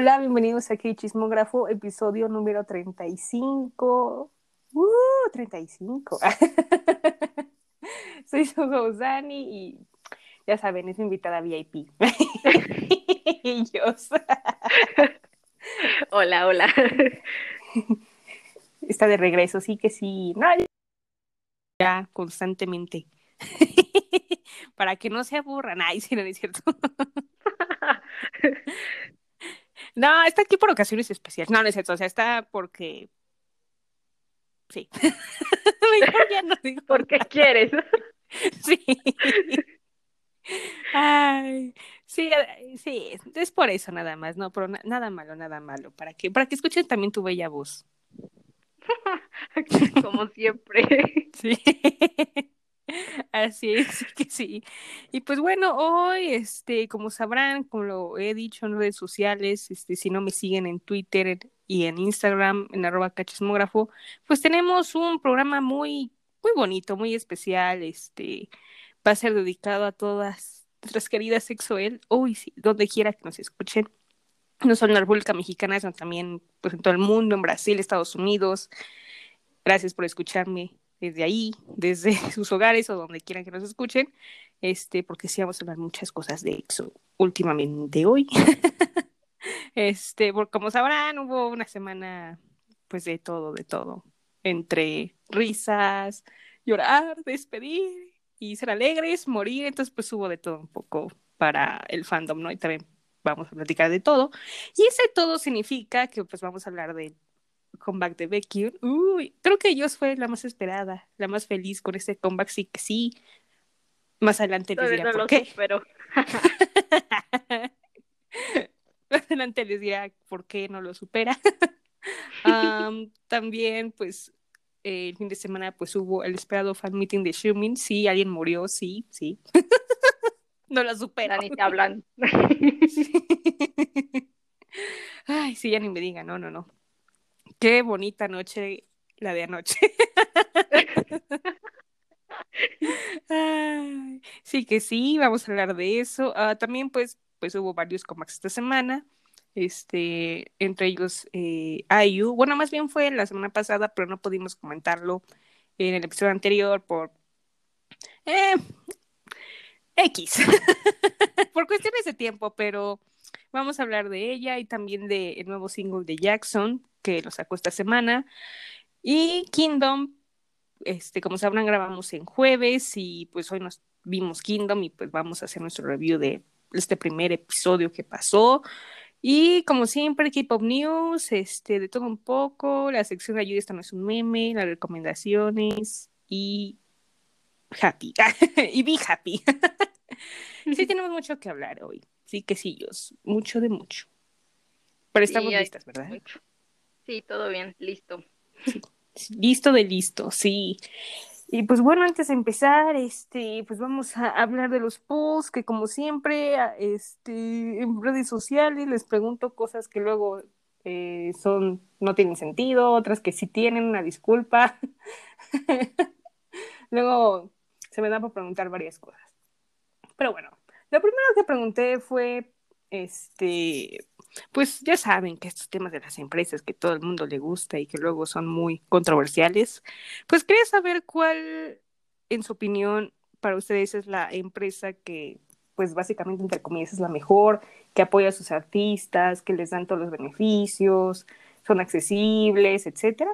Hola, bienvenidos aquí Chismógrafo, episodio número 35. ¡Uh! 35. Soy Dani y ya saben, es mi invitada VIP. y yo. hola, hola. Está de regreso, sí que sí. No, ya constantemente. Para que no se aburran. Ay, sí, no es cierto. No, está aquí por ocasiones especiales. No, no es cierto. O sea, está porque. Sí. ya no digo. Porque quieres. sí. Ay, sí, sí, es por eso nada más, no, pero nada malo, nada malo, para que, para que escuchen también tu bella voz. Como siempre. Sí. Así es que sí. Y pues bueno, hoy, este, como sabrán, como lo he dicho en redes sociales, este, si no me siguen en Twitter y en Instagram, en arroba cachismógrafo, pues tenemos un programa muy, muy bonito, muy especial, este, va a ser dedicado a todas nuestras queridas sexuel, hoy sí, donde quiera que nos escuchen, no solo en la República Mexicana, sino también pues en todo el mundo, en Brasil, Estados Unidos. Gracias por escucharme desde ahí, desde sus hogares o donde quieran que nos escuchen, este, porque sí vamos a hablar muchas cosas de eso últimamente hoy. este, porque como sabrán, hubo una semana pues de todo, de todo, entre risas, llorar, despedir y ser alegres, morir, entonces pues hubo de todo un poco para el fandom, ¿no? Y también vamos a platicar de todo. Y ese todo significa que pues vamos a hablar de comeback de Becky. Uy, creo que ellos fue la más esperada, la más feliz con este comeback, sí que sí. Más adelante les diré por qué. Pero... más adelante les dirá por qué no lo supera. también, pues, el fin de semana, pues hubo el esperado fan meeting de Shumin. Sí, alguien murió, sí, sí. no lo supera. Ni te hablan. Ay, sí, ya ni me digan, no, no, no. Qué bonita noche la de anoche. sí que sí, vamos a hablar de eso. Ah, también pues, pues hubo varios comax esta semana. Este, entre ellos eh, IU. Bueno, más bien fue la semana pasada, pero no pudimos comentarlo en el episodio anterior por eh, X. por cuestiones de tiempo, pero vamos a hablar de ella y también del nuevo single de Jackson, que lo sacó esta semana. Y Kingdom, este, como sabrán, grabamos en jueves y pues hoy nos vimos Kingdom y pues vamos a hacer nuestro review de este primer episodio que pasó. Y como siempre, K-Pop News, este, de todo un poco, la sección de ayuda, esta no es un meme, las recomendaciones y happy. y be happy. sí, tenemos mucho que hablar hoy. Sí, que sí, mucho de mucho. Pero estamos listas, ¿verdad? Sí, todo bien, listo. Listo de listo, sí. Y pues bueno, antes de empezar, este, pues vamos a hablar de los posts, que como siempre, este, en redes sociales les pregunto cosas que luego eh, son, no tienen sentido, otras que sí tienen, una disculpa. luego se me da por preguntar varias cosas. Pero bueno, lo primero que pregunté fue, este, pues ya saben que estos temas de las empresas que todo el mundo le gusta y que luego son muy controversiales, pues quería saber cuál, en su opinión, para ustedes es la empresa que, pues básicamente, entre comillas, es la mejor, que apoya a sus artistas, que les dan todos los beneficios, son accesibles, etcétera.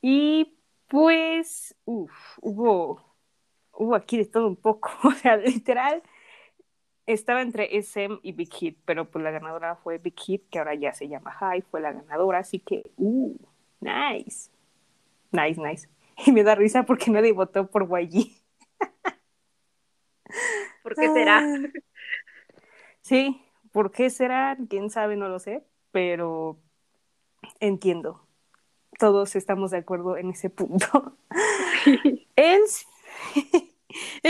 Y pues, uff, hubo, hubo aquí de todo un poco, o sea, literal estaba entre SM y Big Hit, pero pues la ganadora fue Big Hit, que ahora ya se llama High, fue la ganadora, así que, uh, nice. Nice, nice. Y me da risa porque nadie votó por YG. ¿Por qué será? Sí, ¿por qué será? Quién sabe, no lo sé, pero entiendo. Todos estamos de acuerdo en ese punto. El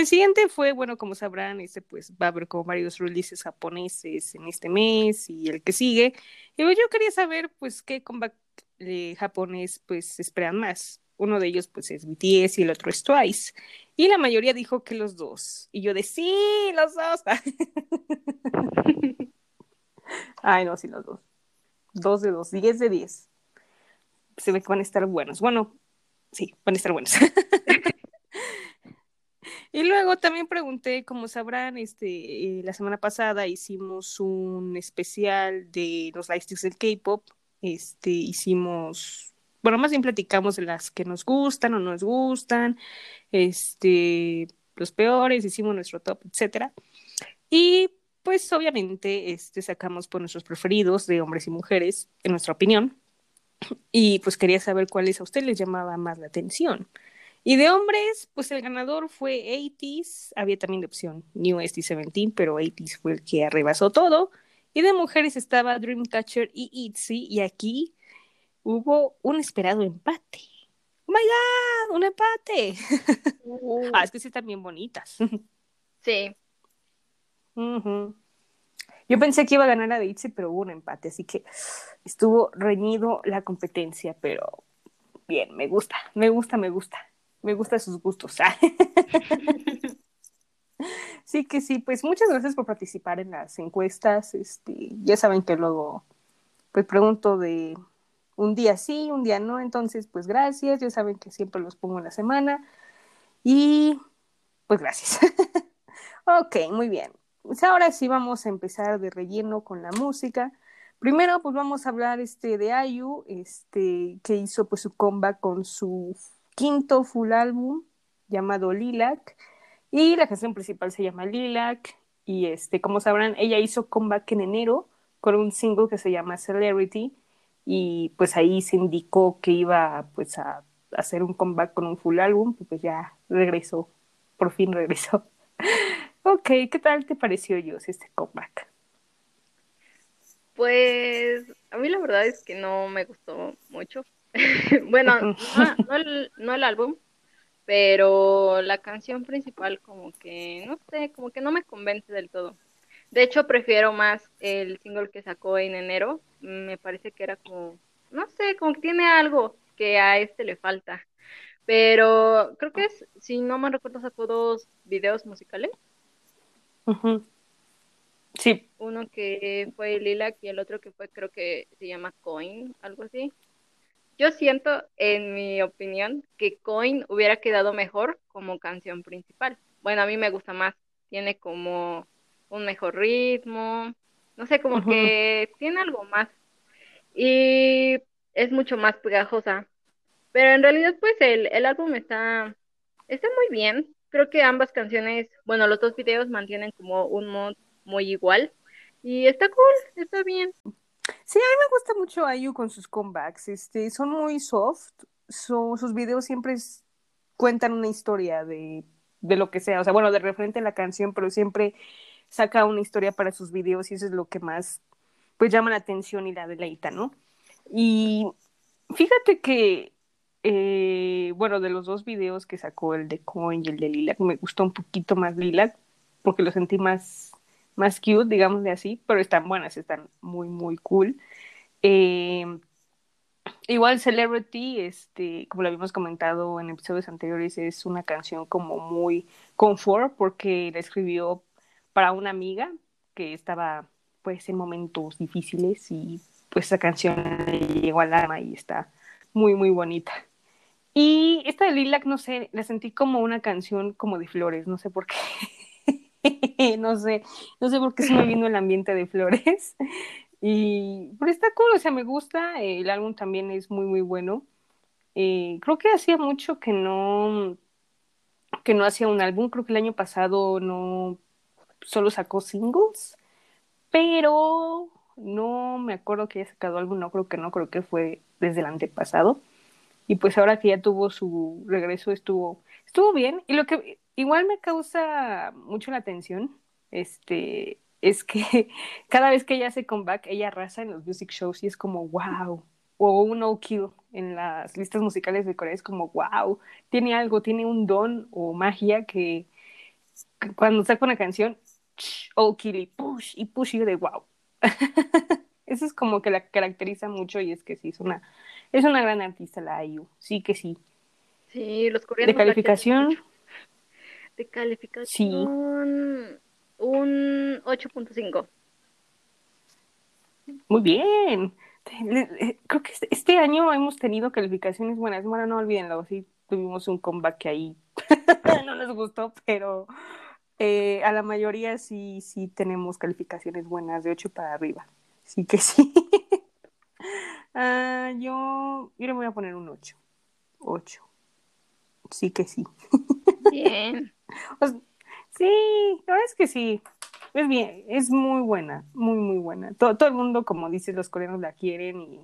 siguiente fue, bueno, como sabrán, este pues va a haber como varios releases japoneses en este mes y el que sigue. Y pues, yo quería saber, pues, qué comeback de japonés, pues, esperan más. Uno de ellos, pues, es BTS y el otro es Twice. Y la mayoría dijo que los dos. Y yo de, sí, los dos. Ay, no, sí, los dos. Dos de dos, diez de diez. Se ve que van a estar buenos. Bueno, sí, van a estar buenos. y luego también pregunté, como sabrán, este, eh, la semana pasada hicimos un especial de los lightsticks del K-pop. Este, hicimos, bueno, más bien platicamos de las que nos gustan o no nos gustan, este, los peores, hicimos nuestro top, etcétera. Y pues obviamente este, sacamos por nuestros preferidos de hombres y mujeres, en nuestra opinión. Y pues quería saber cuáles a usted les llamaba más la atención. Y de hombres, pues el ganador fue 80s, había también de opción New ST17, pero 80s fue el que arrebasó todo. Y de mujeres estaba Dreamcatcher y ITZY, y aquí hubo un esperado empate. ¡Oh my god! ¡Un empate! Uh. ah, es que sí están bien bonitas. sí. Yo pensé que iba a ganar a ITZY, pero hubo un empate, así que estuvo reñido la competencia, pero bien, me gusta, me gusta, me gusta, me gusta sus gustos. sí que sí, pues muchas gracias por participar en las encuestas. Este, ya saben que luego pues pregunto de un día sí, un día no, entonces pues gracias, ya saben que siempre los pongo en la semana y pues gracias. ok, muy bien. Pues ahora sí vamos a empezar de relleno con la música. Primero, pues vamos a hablar este de Ayu, este, que hizo pues su comeback con su quinto full álbum llamado Lilac. Y la canción principal se llama Lilac. Y este, como sabrán, ella hizo comeback en enero con un single que se llama Celebrity. Y pues ahí se indicó que iba pues a hacer un comeback con un full álbum. Y pues ya regresó, por fin regresó. ok, ¿qué tal te pareció yo este comeback? Pues a mí la verdad es que no me gustó mucho. bueno, no, el, no el álbum, pero la canción principal como que, no sé, como que no me convence del todo. De hecho, prefiero más el single que sacó en enero. Me parece que era como, no sé, como que tiene algo que a este le falta. Pero creo que es, si no me recuerdo, sacó dos videos musicales. Sí. Uno que fue Lilac y el otro que fue, creo que se llama Coin, algo así. Yo siento, en mi opinión, que Coin hubiera quedado mejor como canción principal. Bueno, a mí me gusta más. Tiene como un mejor ritmo. No sé, como que tiene algo más. Y es mucho más pegajosa. Pero en realidad, pues el, el álbum está, está muy bien. Creo que ambas canciones, bueno, los dos videos mantienen como un mod muy igual. Y está cool, está bien. Sí, a mí me gusta mucho Ayu con sus comebacks. Este, son muy soft. sus videos siempre cuentan una historia de, de, lo que sea. O sea, bueno, de referente a la canción, pero siempre saca una historia para sus videos y eso es lo que más pues llama la atención y la deleita, ¿no? Y fíjate que, eh, bueno, de los dos videos que sacó, el de Coin y el de Lilac, me gustó un poquito más Lilac porque lo sentí más más cute, digamos de así, pero están buenas, están muy, muy cool. Eh, igual Celebrity, este, como lo habíamos comentado en episodios anteriores, es una canción como muy confort porque la escribió para una amiga que estaba pues en momentos difíciles y pues esa canción le llegó al alma y está muy muy bonita. Y esta de Lilac, no sé, la sentí como una canción como de flores, no sé por qué. no sé, no sé por qué se me vino el ambiente de flores. Y, pero está cool, o sea, me gusta, el álbum también es muy, muy bueno. Eh, creo que hacía mucho que no, que no hacía un álbum, creo que el año pasado no, solo sacó singles, pero no me acuerdo que haya sacado álbum, no creo que no, creo que fue desde el antepasado. Y pues ahora que ya tuvo su regreso estuvo, estuvo bien. Y lo que igual me causa mucho la atención, este, es que cada vez que ella hace comeback, ella arrasa en los music shows y es como, wow, o un no kill en las listas musicales de Corea, es como, wow, tiene algo, tiene un don o magia que, cuando saca una canción, oh kill y push, y push y de wow. Eso es como que la caracteriza mucho y es que sí, es una, es una gran artista la IU, sí que sí. Sí, los coreanos. De calificación de calificación un 8.5. Muy bien. Creo que este, este año hemos tenido calificaciones buenas. Bueno, no olvídenlo, sí tuvimos un comeback que ahí no nos gustó, pero eh, a la mayoría sí, sí tenemos calificaciones buenas de 8 para arriba. Sí que sí. Ah, yo, yo le voy a poner un 8. 8. Sí que sí. Bien. sí, la es que sí. Es bien, es muy buena, muy, muy buena. Todo, todo el mundo, como dices, los coreanos la quieren y,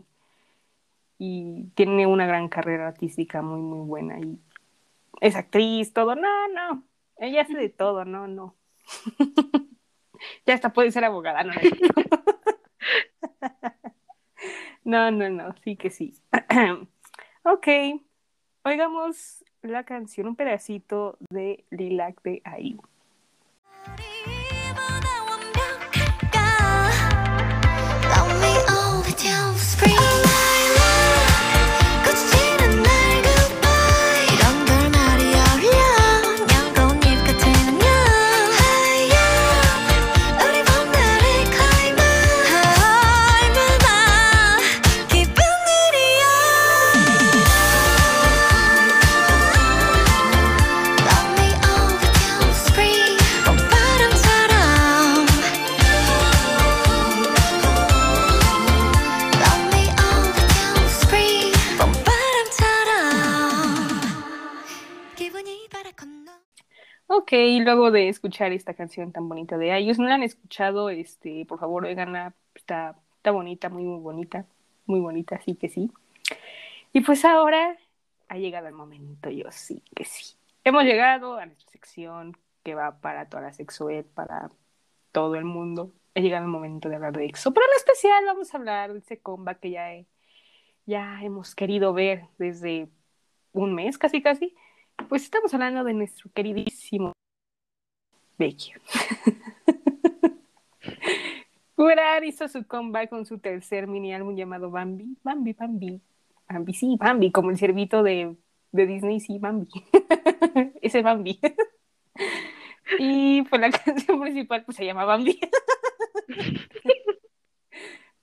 y tiene una gran carrera artística muy, muy buena. Y es actriz, todo. No, no. Ella hace de todo, no, no. ya hasta puede ser abogada, no. no, no, no, sí que sí. ok, oigamos la canción, un pedacito de Lilac de IU. Ok, luego de escuchar esta canción tan bonita de ellos, no la han escuchado, este, por favor, oiganla, está, está bonita, muy, muy bonita, muy bonita, sí que sí. Y pues ahora ha llegado el momento, yo sí que sí. Hemos llegado a nuestra sección que va para toda la sexual, para todo el mundo. Ha llegado el momento de hablar de EXO. Pero en especial vamos a hablar de ese comba que ya, ya hemos querido ver desde un mes, casi casi. Pues estamos hablando de nuestro queridísimo Becky. Curar hizo su comeback con su tercer mini álbum llamado Bambi. Bambi, Bambi. Bambi, sí, Bambi, como el ciervito de, de Disney, sí, Bambi. Ese Bambi. y pues la canción principal pues se llama Bambi.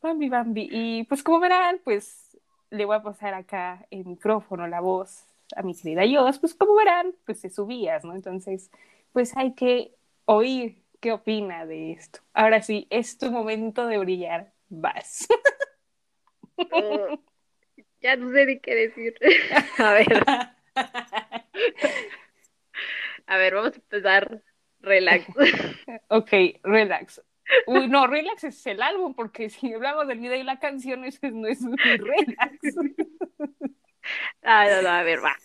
Bambi, Bambi. Y pues como verán, pues le voy a pasar acá el micrófono, la voz a mi querida Yos, pues como verán, pues se subías, ¿no? Entonces, pues hay que oír qué opina de esto. Ahora sí, es tu momento de brillar. Vas. Oh, ya no sé ni qué decir. a ver. A ver, vamos a empezar. Relax. ok, relax. Uy, no, relax es el álbum, porque si hablamos del video y la canción, eso no es relax. Ah, no, no, a ver, va.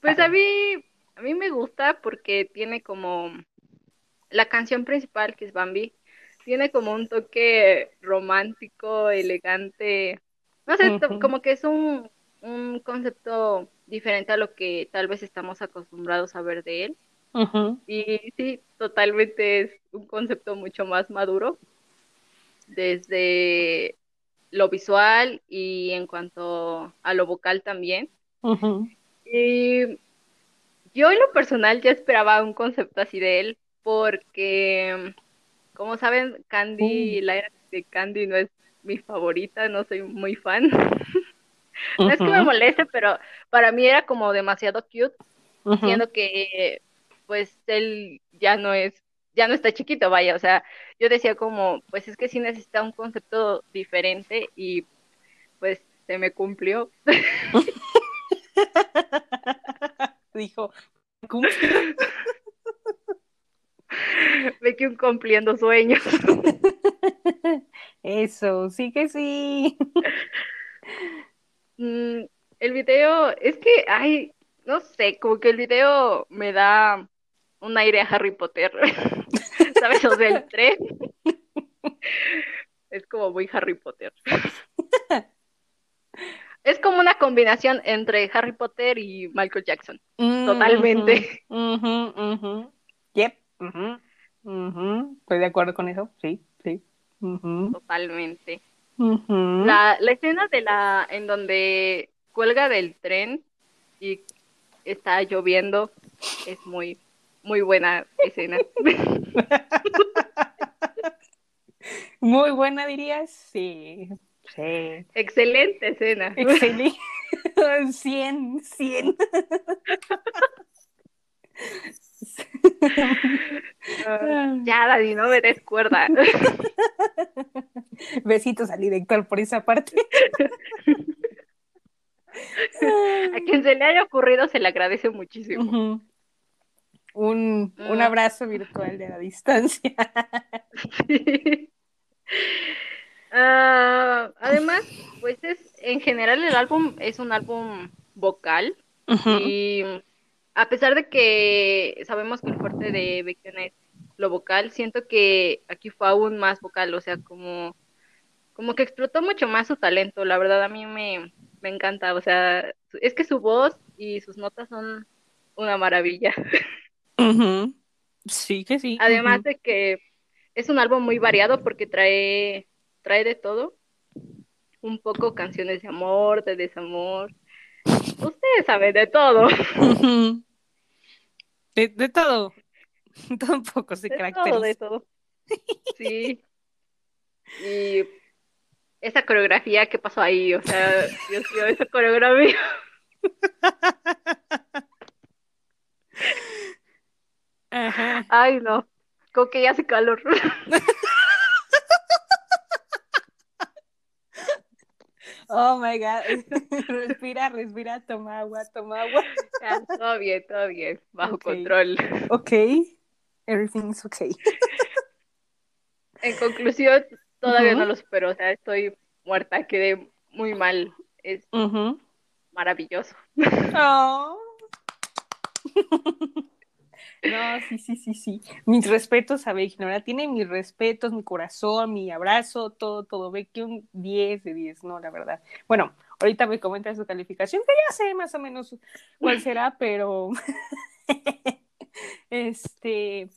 Pues a mí, a mí me gusta porque tiene como la canción principal, que es Bambi, tiene como un toque romántico, elegante. No sé, como que es un, un concepto diferente a lo que tal vez estamos acostumbrados a ver de él. Y sí, totalmente es un concepto mucho más maduro desde lo visual y en cuanto a lo vocal también. Y yo en lo personal ya esperaba un concepto así de él, porque como saben, Candy, la era de Candy no es mi favorita, no soy muy fan. no es que me moleste, pero para mí era como demasiado cute, siendo que pues él ya no es, ya no está chiquito, vaya, o sea, yo decía como, pues es que sí necesita un concepto diferente y pues se me cumplió. Dijo, Ve que un cumpliendo sueños. Eso, sí que sí. Mm, el video, es que, ay, no sé, como que el video me da un aire a Harry Potter. ¿Sabes? O del tren. Es como muy Harry Potter. Es como una combinación entre Harry Potter y Michael Jackson. Mm, Totalmente. Yep. Estoy de acuerdo con eso. Sí, sí. Totalmente. La, la escena de la en donde cuelga del tren y está lloviendo es muy muy buena escena. Muy buena, dirías. Sí, sí. Excelente escena. Excelente. 100, 100. Uh, ya, Dani, no me des cuerda. Besitos al director por esa parte. A quien se le haya ocurrido se le agradece muchísimo. Uh -huh. Un, un, abrazo virtual de la distancia. Sí. Uh, además, pues es en general el álbum es un álbum vocal uh -huh. y a pesar de que sabemos que el fuerte de Baekhyun es lo vocal, siento que aquí fue aún más vocal, o sea, como, como que explotó mucho más su talento, la verdad a mí me, me encanta, o sea, es que su voz y sus notas son una maravilla. Uh -huh. Sí, que sí. Además uh -huh. de que es un álbum muy variado porque trae, trae de todo, un poco canciones de amor, de desamor, Ustedes saben de todo. De, de todo. Todo un poco se de caracteriza. Todo, de todo. Sí. Y esa coreografía que pasó ahí, o sea, Dios mío, esa coreografía. Ajá. Ay, no. Como que ya hace calor. Oh my God. respira, respira, toma agua, toma agua. Ya, todo bien, todo bien. Bajo okay. control. Ok. Everything's okay. En conclusión, todavía uh -huh. no lo supero. O sea, estoy muerta, quedé muy mal. Es uh -huh. maravilloso. Oh. No, sí, sí, sí, sí. Mis respetos a Becky, ¿no? Tiene mis respetos, mi corazón, mi abrazo, todo, todo. Becky un 10 de 10, no, la verdad. Bueno, ahorita me comenta su calificación, que ya sé más o menos cuál será, pero este,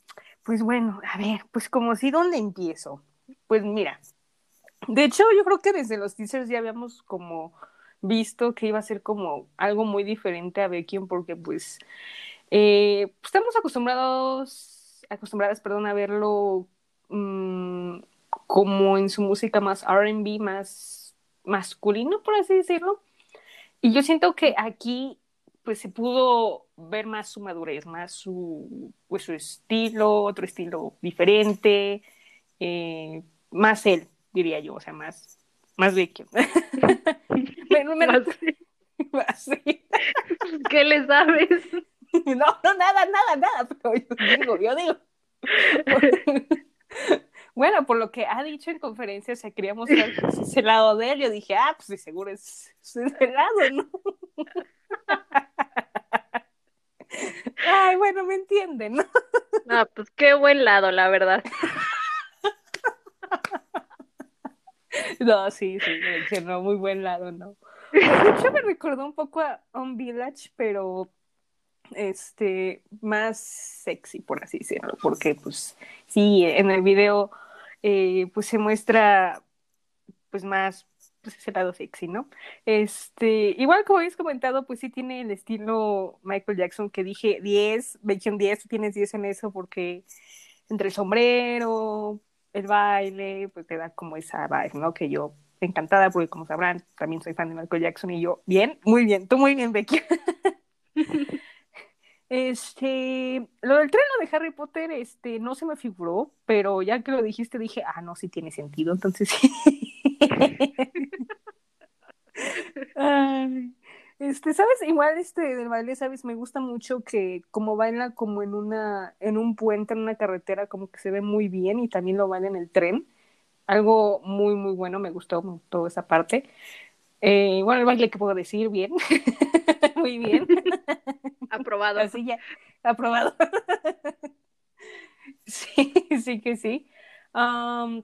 pues bueno, a ver, pues como si, ¿dónde empiezo? Pues mira, de hecho yo creo que desde los teasers ya habíamos como visto que iba a ser como algo muy diferente a Becky, porque pues eh, pues estamos acostumbrados, acostumbradas, perdón, a verlo mmm, como en su música más RB, más masculino, por así decirlo. Y yo siento que aquí pues se pudo ver más su madurez, más su, pues, su estilo, otro estilo diferente, eh, más él, diría yo, o sea, más, más vecchio. bueno, me... más, más ¿Qué le sabes? No, no, nada, nada, nada, pero yo digo, yo digo. Bueno, por lo que ha dicho en conferencia, se quería mostrar pues, ese lado de él. Yo dije, ah, pues de seguro es, es ese lado, ¿no? Ay, bueno, me entienden, ¿no? No, pues qué buen lado, la verdad. No, sí, sí, que no, muy buen lado, ¿no? De hecho, me recordó un poco a On Village, pero este más sexy por así decirlo porque pues sí en el video eh, pues se muestra pues más pues ese lado sexy no este igual como habéis comentado pues sí tiene el estilo Michael Jackson que dije 10 un 10 tú tienes 10 en eso porque entre el sombrero el baile pues te da como esa vibe no que yo encantada porque como sabrán también soy fan de Michael Jackson y yo bien muy bien tú muy bien Becky Este, lo del treno de Harry Potter, este, no se me figuró, pero ya que lo dijiste dije, ah, no, sí tiene sentido, entonces. Ay, este, sabes, igual este del baile, sabes, me gusta mucho que como baila como en una, en un puente, en una carretera, como que se ve muy bien y también lo baila en el tren. Algo muy, muy bueno, me gustó toda esa parte. Eh, bueno, el baile, ¿qué puedo decir? Bien. muy bien. Aprobado. Así ya, aprobado. sí, sí que sí. Um,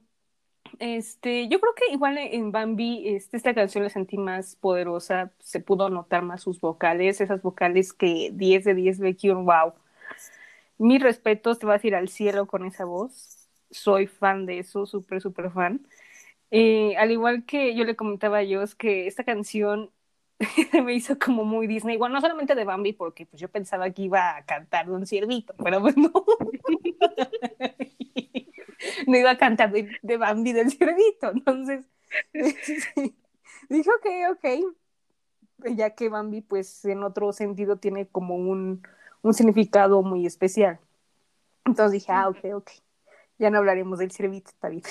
este, yo creo que igual en Bambi, este, esta canción la sentí más poderosa, se pudo notar más sus vocales, esas vocales que 10 de 10 Becky, wow. Mis respetos, te vas a ir al cielo con esa voz. Soy fan de eso, súper, súper fan. Eh, al igual que yo le comentaba a Dios que esta canción me hizo como muy Disney, bueno, no solamente de Bambi, porque pues yo pensaba que iba a cantar de un ciervito, pero pues no. no iba a cantar de, Bambi del cerdito. Entonces, sí, dije, ok, ok. Ya que Bambi, pues en otro sentido tiene como un, un significado muy especial. Entonces dije, ah, ok, ok. Ya no hablaremos del cerdito, está bien.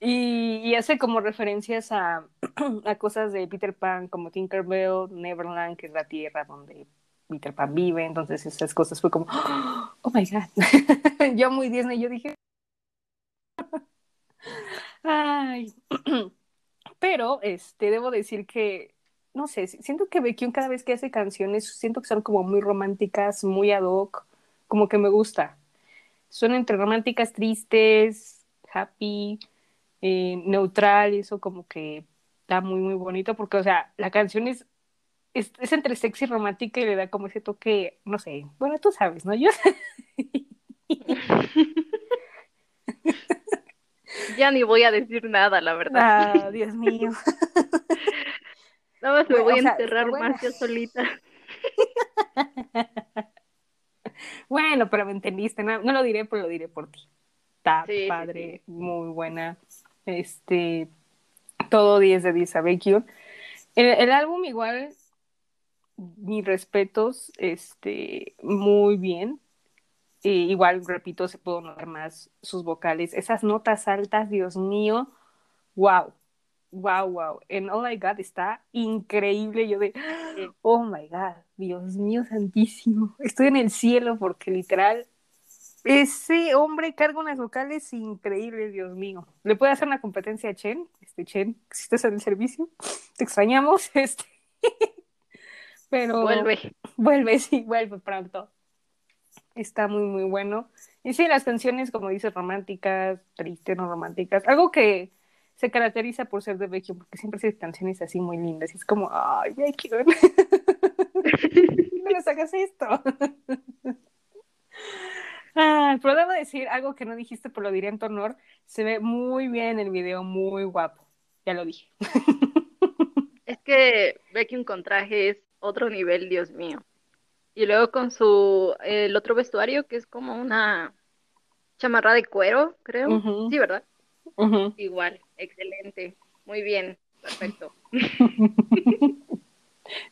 Y, hace como referencias a, a, cosas de Peter Pan, como Tinkerbell, Neverland, que es la tierra donde Peter Pan vive. Entonces esas cosas fue como, oh my God. yo muy Disney, yo dije, ay. Pero, este, debo decir que, no sé, siento que Becky cada vez que hace canciones, siento que son como muy románticas, muy ad hoc, como que me gusta. Son entre románticas, tristes, happy, eh, neutral, eso como que está muy, muy bonito, porque, o sea, la canción es, es, es, entre sexy y romántica y le da como ese toque, no sé, bueno, tú sabes, ¿no? Yo... ya ni voy a decir nada, la verdad. Ah, Dios mío. Nada más me bueno, voy a encerrar sea, más yo solita. bueno, pero me entendiste, no, no, lo diré, pero lo diré por ti. Está sí, padre, sí, sí. muy buena. Este, todo 10 de 10 a Becky. El, el, álbum igual, mis respetos, este, muy bien. Igual, repito, se pudo notar más sus vocales. Esas notas altas, Dios mío, wow, wow, wow. En All I Got está increíble. Yo de, oh my God, Dios mío santísimo. Estoy en el cielo porque literal, ese hombre carga unas vocales increíbles, Dios mío. ¿Le puede hacer una competencia a Chen? Este Chen, si estás en el servicio, te extrañamos. Este. Pero vuelve. Vuelve, sí, vuelve pronto está muy, muy bueno. Y sí, las canciones, como dices, románticas, tristes, no románticas, algo que se caracteriza por ser de Vecchio, porque siempre hace canciones así muy lindas, y es como, ay, Vecchio, no nos hagas esto. ah, pero debo decir algo que no dijiste, pero lo diré en tu honor, se ve muy bien el video, muy guapo, ya lo dije. es que Vecchio con traje es otro nivel, Dios mío. Y luego con su, el otro vestuario que es como una chamarra de cuero, creo. Uh -huh. Sí, ¿verdad? Uh -huh. Igual, excelente. Muy bien, perfecto.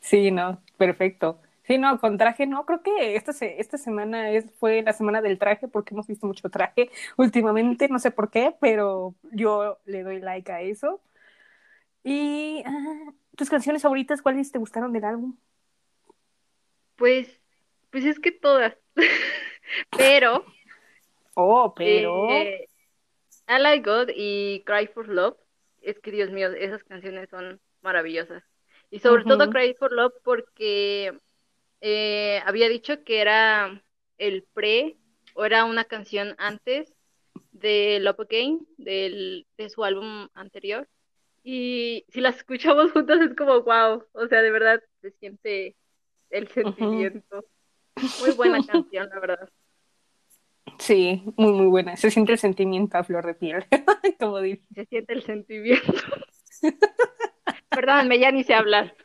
sí, no, perfecto. Sí, no, con traje no, creo que esta, se, esta semana es, fue la semana del traje porque hemos visto mucho traje últimamente, no sé por qué, pero yo le doy like a eso. Y ah, tus canciones favoritas, ¿cuáles te gustaron del álbum? Pues, pues es que todas. pero. Oh, pero. Eh, I Like God y Cry for Love. Es que, Dios mío, esas canciones son maravillosas. Y sobre uh -huh. todo Cry for Love porque eh, había dicho que era el pre o era una canción antes de Love Again, del, de su álbum anterior. Y si las escuchamos juntas es como wow, o sea, de verdad se siente el sentimiento. Uh -huh. Muy buena canción, la verdad. Sí, muy, muy buena. Se siente el sentimiento a flor de piel, como dice. Se siente el sentimiento. Perdóname, ya ni sé hablar.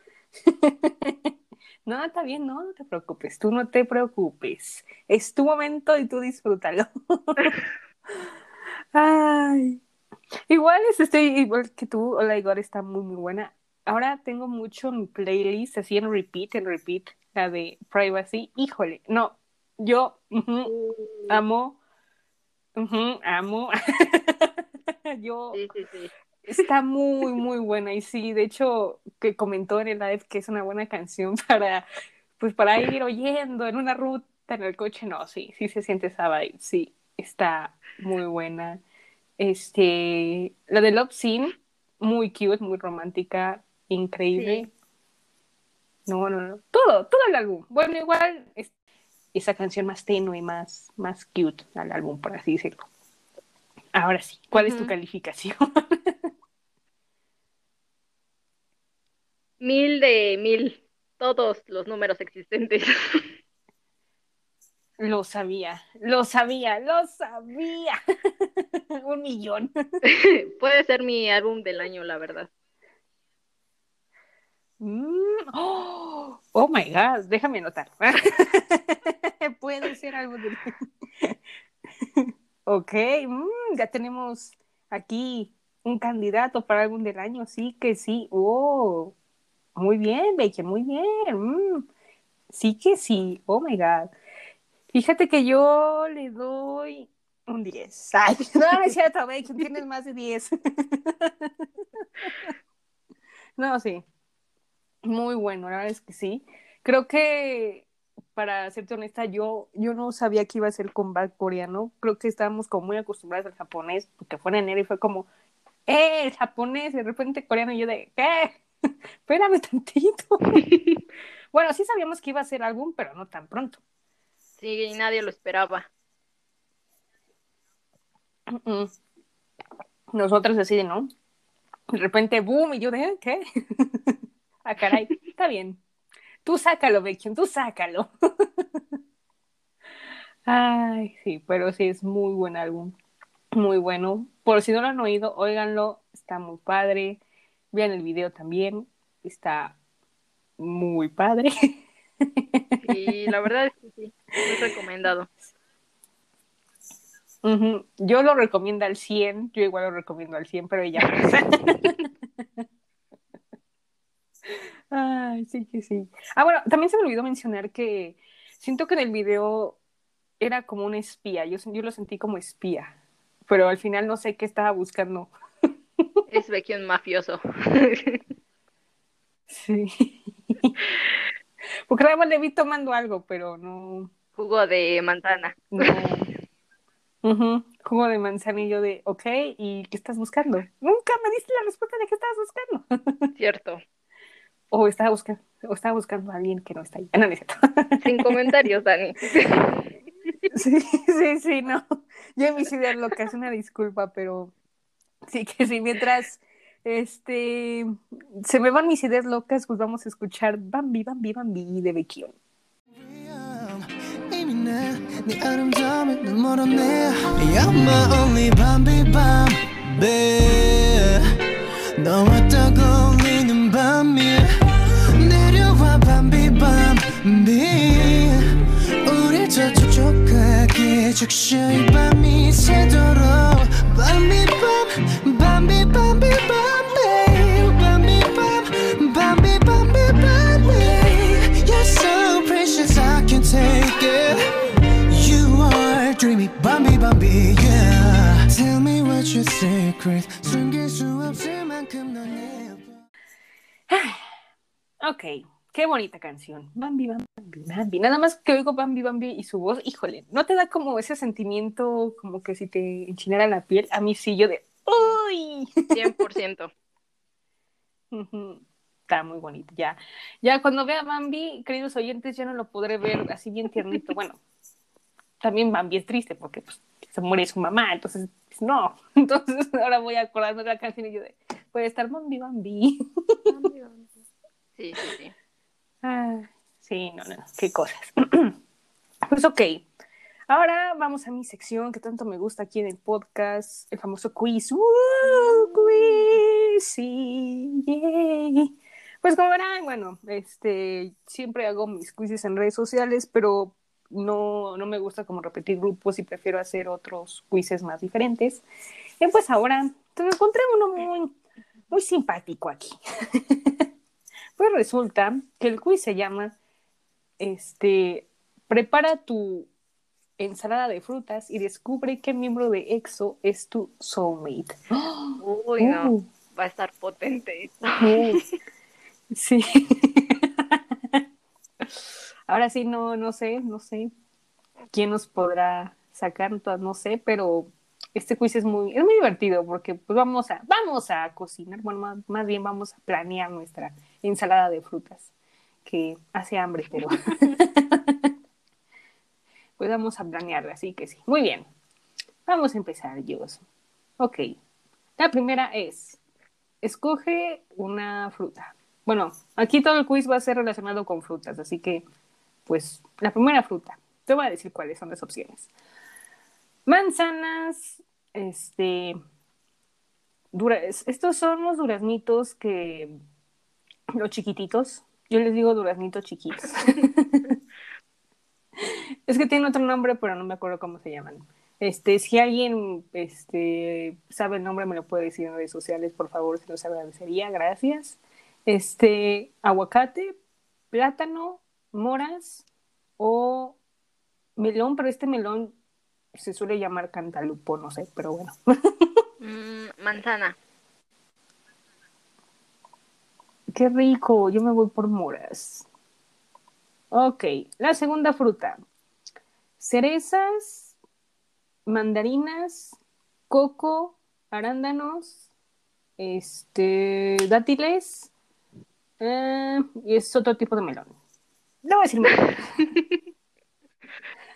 No, está bien, no, no te preocupes, tú no te preocupes. Es tu momento y tú disfrútalo. Ay. Igual es, estoy igual que tú, Hola Igor está muy, muy buena. Ahora tengo mucho mi playlist así en repeat, en repeat, la de Privacy. Híjole, no, yo uh -huh, uh. amo, uh -huh, amo. yo sí, sí, sí. Está muy, muy buena. Y sí, de hecho, que comentó en el live que es una buena canción para, pues, para ir oyendo en una ruta en el coche. No, sí, sí se siente esa vibe. Sí, está muy buena. Este, la de Love Scene, muy cute, muy romántica, increíble. Sí. No, no, no. Todo, todo el álbum. Bueno, igual es esa canción más tenue, más, más cute al álbum, por así decirlo. Ahora sí, ¿cuál uh -huh. es tu calificación? mil de mil. Todos los números existentes. Lo sabía, lo sabía, lo sabía. Un millón. Puede ser mi álbum del año, la verdad. Mm, oh, oh, my God, déjame anotar. Puede ser algo de... Ok, mm, ya tenemos aquí un candidato para algún del año, sí que sí. Oh, muy bien, Becky, muy bien. Mm, sí que sí. Oh my God. Fíjate que yo le doy un 10. Ay, no, no es cierto, Becky, tienes más de 10. no, sí. Muy bueno, la verdad es que sí. Creo que, para serte honesta, yo, yo no sabía que iba a ser combate coreano. Creo que estábamos como muy acostumbrados al japonés, porque fue en enero y fue como, ¡eh! El japonés, de repente coreano, y yo de, ¿qué? Espérame tantito. bueno, sí sabíamos que iba a ser álbum, pero no tan pronto. Sí, nadie lo esperaba. Nosotros así de, ¿no? De repente, boom, y yo de, ¿qué? ah, caray, está bien. Tú sácalo, Becky, tú sácalo. Ay, sí, pero sí, es muy buen álbum. Muy bueno. Por si no lo han oído, óiganlo, está muy padre. Vean el video también, está muy padre. Sí, la verdad es que sí, muy recomendado. Yo lo recomiendo al 100, yo igual lo recomiendo al 100, pero ella Ay, sí que sí. Ah, bueno, también se me olvidó mencionar que siento que en el video era como un espía, yo, yo lo sentí como espía, pero al final no sé qué estaba buscando. Es Becky un mafioso. Sí. Porque además le vi tomando algo, pero no. Jugo de manzana. No. Jugo de manzanillo de, ok, ¿y qué estás buscando? Nunca me diste la respuesta de qué estabas buscando. Cierto. O estaba buscando, o estaba buscando a alguien que no está ahí. No, no Sin comentarios, Dani. Sí, sí, sí, no. Yo en mis ideas locas, una disculpa, pero sí que sí, mientras este se me van mis ideas locas, pues vamos a escuchar Bambi, Bambi, Bambi de Becky. 네 아름다움에 눈물었네 You're my only 밤비 밤비 너와 떠올리는 밤이 내려와 밤비 밤비 우릴 더 촉촉하게 적셔이 밤이 새도록 밤비 Bambi Bambi yeah Tell me what your secret 숨길 수 없을 만큼 넌 Ok, qué bonita canción. Bambi, Bambi, Bambi. Nada más que oigo Bambi, Bambi y su voz, híjole, ¿no te da como ese sentimiento como que si te enchinara la piel? A mí sí, yo de ¡Uy! 100%. Está muy bonito, ya. Ya cuando vea Bambi, queridos oyentes, ya no lo podré ver así bien tiernito. Bueno, también Bambi es triste porque pues, se muere su mamá, entonces pues, no. Entonces ahora voy a acordarme de la canción y yo de, puede estar Bambi Bambi. Sí, sí, sí. Ah, sí, no, no, qué cosas. pues ok. Ahora vamos a mi sección que tanto me gusta aquí en el podcast, el famoso quiz. ¡Uh, quiz! Sí, yay. Pues como verán, bueno, este, siempre hago mis quizzes en redes sociales, pero no, no me gusta como repetir grupos y prefiero hacer otros quizzes más diferentes. Y pues ahora te encontré uno muy, muy simpático aquí. pues resulta que el quiz se llama este prepara tu ensalada de frutas y descubre qué miembro de EXO es tu soulmate. Uy, no, uh. va a estar potente. Uh. sí. Ahora sí, no, no sé, no sé quién nos podrá sacar, no sé, pero este quiz es muy, es muy divertido porque pues vamos a, vamos a cocinar, bueno, más, bien vamos a planear nuestra ensalada de frutas, que hace hambre, pero pues vamos a planearla, así que sí. Muy bien, vamos a empezar, Dios. Ok, la primera es, escoge una fruta. Bueno, aquí todo el quiz va a ser relacionado con frutas, así que pues la primera fruta. Te voy a decir cuáles son las opciones. Manzanas, este, estos son los duraznitos que, los chiquititos, yo les digo duraznitos chiquitos. es que tienen otro nombre, pero no me acuerdo cómo se llaman. Este, si alguien este, sabe el nombre, me lo puede decir en redes sociales, por favor, se los agradecería, gracias. Este, aguacate, plátano, moras o melón, pero este melón se suele llamar cantalupo, no sé, pero bueno. Mm, manzana. Qué rico, yo me voy por moras. Ok, la segunda fruta. Cerezas, mandarinas, coco, arándanos, este, dátiles, eh, y es otro tipo de melón. No voy a decir melón.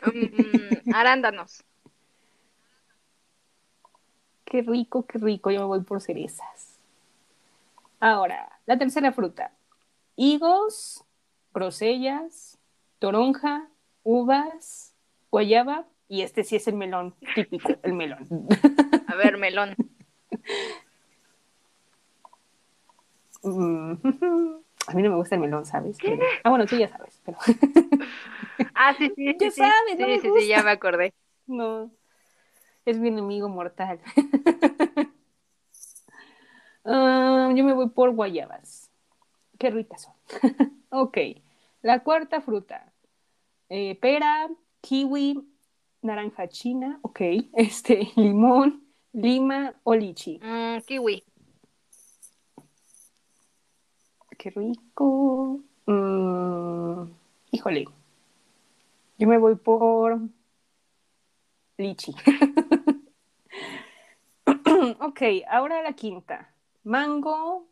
Mm, arándanos. Qué rico, qué rico, yo me voy por cerezas. Ahora, la tercera fruta. Higos, grosellas, toronja, uvas, guayaba y este sí es el melón típico, el melón. A ver, melón. A mí no me gusta el melón, ¿sabes? Pero- Ah, bueno, tú ya sabes, pero Ah, sí, sí. Ya sí. sabes, no sí, sí, sí, ya me acordé. no. Es mi enemigo mortal. Ah, yo me voy por guayabas. Qué ricas son. ok. La cuarta fruta. Eh, pera, kiwi, naranja china, ok. Este, limón, lima o lichi. Mm, kiwi. Qué rico. Mm, híjole. Yo me voy por lichi. ok, ahora la quinta. Mango,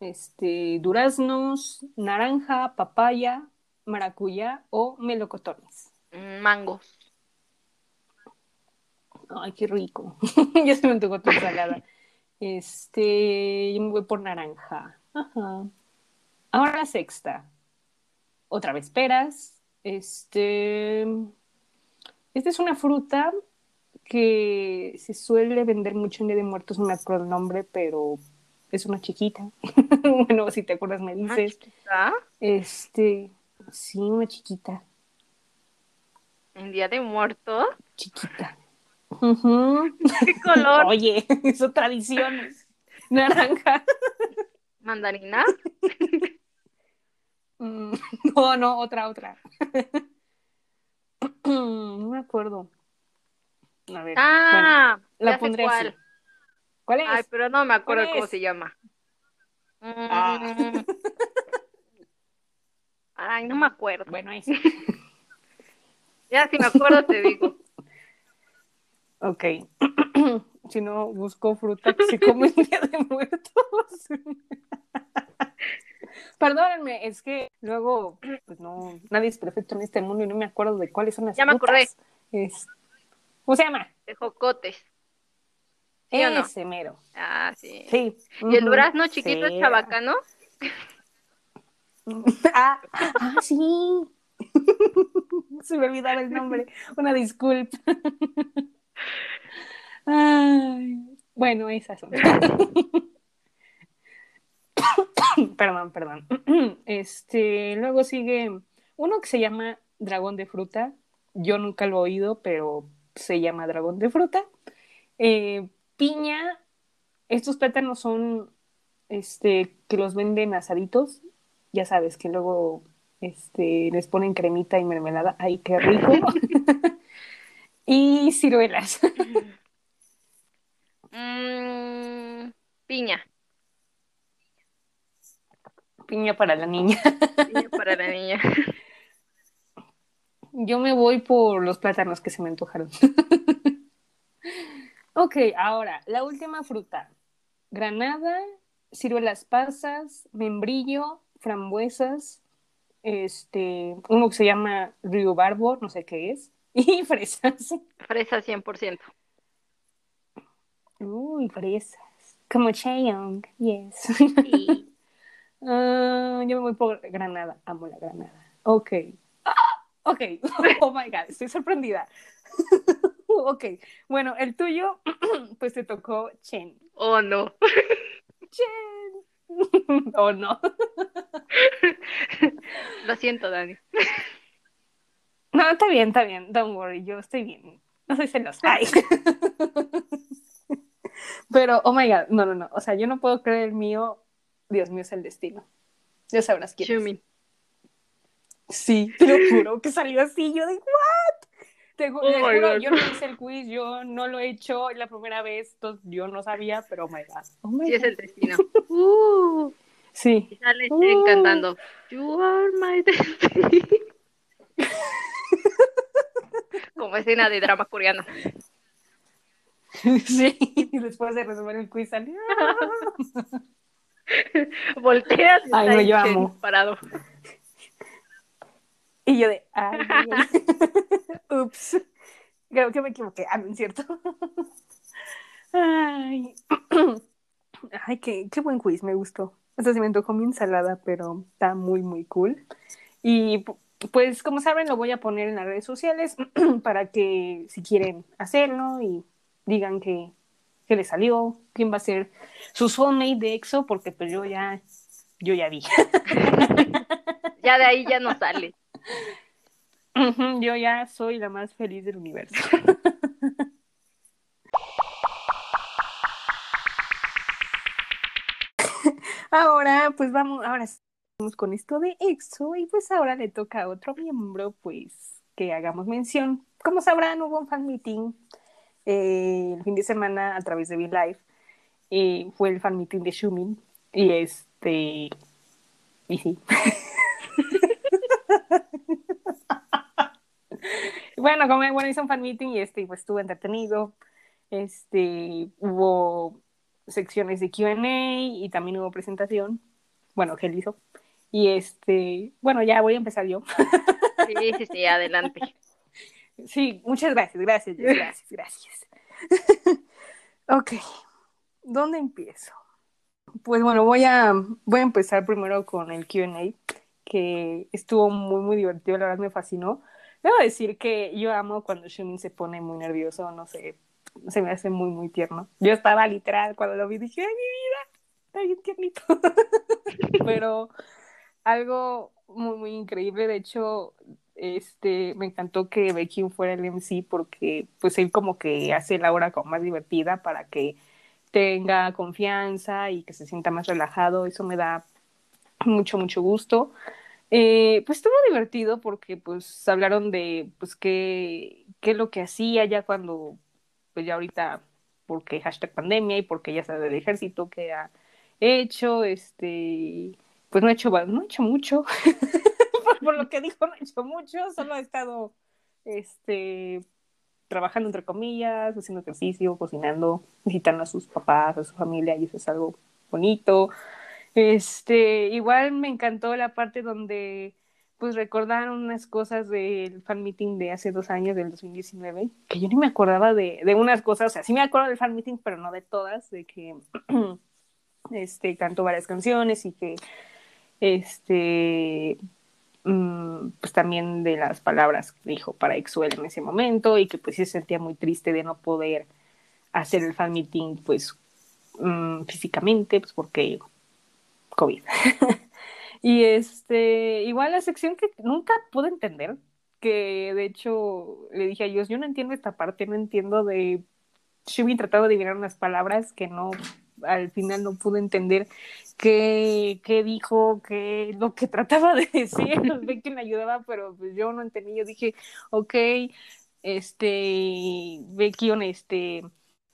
este, duraznos, naranja, papaya, maracuyá o melocotones. Mm, mangos. Ay, qué rico. ya se me antojó tu ensalada. Este, yo me voy por naranja. Ajá. Ahora la sexta. Otra vez peras. Este, esta es una fruta que se suele vender mucho en Día de Muertos, no me acuerdo el nombre, pero es una chiquita. bueno, si te acuerdas me ¿Una dices. Este, sí, una chiquita, En Día de Muertos. chiquita. Ujú. ¿Qué color? Oye, son tradiciones. Naranja. ¿Mandarina? Mm, No, no, otra, otra. No me acuerdo. A ver, bueno, Ah, la pondré cuál. así. ¿Cuál es? Ay, pero no me acuerdo ¿Cuál cómo se llama. Ah. Ay, no me acuerdo. Bueno, es. Ya si me acuerdo te digo. Ok. si no, busco fruta que se come en Día de Muertos. Perdónenme, es que luego, pues no, nadie es perfecto en este mundo y no me acuerdo de cuáles son las Ya me acordé. Es- ¿Cómo se llama? De jocotes. ¿Sí o no? Ese mero. Ah, sí. Sí. ¿Y el durazno chiquito Sí. es chabacano? Ah, ah, sí. Se me olvidaba el nombre. Una disculpa. Ay, bueno, esas son. perdón, perdón. Este, luego sigue uno que se llama dragón de fruta. Yo nunca lo he oído, pero se llama dragón de fruta. Eh, piña. Estos plátanos son, este, que los venden asaditos. Ya sabes que luego, este, les ponen cremita y mermelada. Ay, qué rico. y ciruelas. Mm, piña. Piña para la niña. Piña para la niña. Yo me voy por los plátanos que se me antojaron. ok, ahora, la última fruta. Granada, ciruelas pasas, membrillo, frambuesas, este, uno que se llama Río Barbo, no sé qué es, y fresas. Fresa 100%. Uy, fresas. Como Cheyong, yes. Sí. Ah, yo me voy por Granada. Amo la Granada. Ok. Ah, ok. Oh my God, estoy sorprendida. ok. Bueno, el tuyo, pues te tocó Chen. Oh, no. Chen. oh no. Lo siento, Dani. No, está bien, está bien. Don't worry, yo estoy bien. No soy celosa. Ay. Pero, oh my god, no, no, no. O sea, yo no puedo creer el mío. Dios mío, es el destino. Ya sabrás quién. Shumi. Sí, te lo juro que salió así. Yo de, ¿what? Te, ju- Oh juro, God. yo no hice el quiz, yo no lo he hecho la primera vez, entonces yo no sabía, pero oh my god. Oh my Sí, es God. el destino. Uh, Sí. y sale Uh. Cantando You are my destiny. Como escena de drama coreano. Sí, y después de resolver el quiz salió. Volteas y Ay, está no, yo amo. parado. Y yo de, ay, ups, creo que me equivoqué. Ah, no es cierto. Ay, ay qué, qué buen quiz, me gustó. O sea, se me antojó mi ensalada, pero está muy, muy cool. Y pu- pues, como saben, lo voy a poner en las redes sociales para que si quieren hacerlo y digan que, que les salió, quién va a ser su soulmate de EXO, porque pues yo ya, yo ya vi. Ya de ahí ya no sale. Yo ya soy la más feliz del universo. ahora, pues vamos, ahora vamos con esto de EXO y pues ahora le toca a otro miembro, pues que hagamos mención. Como sabrán, hubo un fan meeting eh, el fin de semana a través de V-Live. Eh, fue el fan meeting de Shumin y este, y sí. Bueno, como bueno, hizo un fan meeting y este, pues estuvo entretenido. Este, hubo secciones de Q&A y también hubo presentación. Bueno, que hizo. Y este, bueno, ya voy a empezar yo. Sí, sí, sí, adelante. Sí, muchas gracias, gracias, gracias, gracias. ok, ¿dónde empiezo? Pues bueno, voy a, voy a empezar primero con el Q&A, que estuvo muy, muy divertido, la verdad me fascinó. Debo decir que yo amo cuando Shumin se pone muy nervioso, no sé, se me hace muy, muy tierno. Yo estaba literal cuando lo vi, dije, ¡ay, mi vida! Está bien tiernito. Pero algo muy, muy increíble, de hecho, este, me encantó que Becky fuera el MC porque pues él como que hace la hora como más divertida para que tenga confianza y que se sienta más relajado, eso me da mucho, mucho gusto. Eh, pues estuvo divertido porque pues hablaron de pues qué, qué es lo que hacía ya cuando, pues ya ahorita, porque hashtag pandemia y porque ya sabe del ejército que ha hecho, este, pues no ha hecho, no ha hecho mucho, por, lo que dijo no ha hecho mucho, solo ha estado, este, trabajando entre comillas, haciendo ejercicio, cocinando, visitando a sus papás, a su familia y eso es algo bonito. Este, igual me encantó la parte donde pues recordaron unas cosas del fan meeting de hace dos años, del 2019, que yo ni me acordaba de, de unas cosas, o sea, sí me acuerdo del fan meeting, pero no de todas, de que este, cantó varias canciones y que este, pues también de las palabras que dijo para Exuel en ese momento y que pues se sentía muy triste de no poder hacer el fan meeting pues mm, físicamente, pues porque COVID. y este, igual la sección que nunca pude entender, que de hecho le dije a Dios, yo no entiendo esta parte, no entiendo de Shubin tratado de adivinar unas palabras que no, al final no pude entender qué, qué dijo, qué lo que trataba de decir, Becky me ayudaba, pero pues yo no entendí, yo dije, ok, este, Becky, este,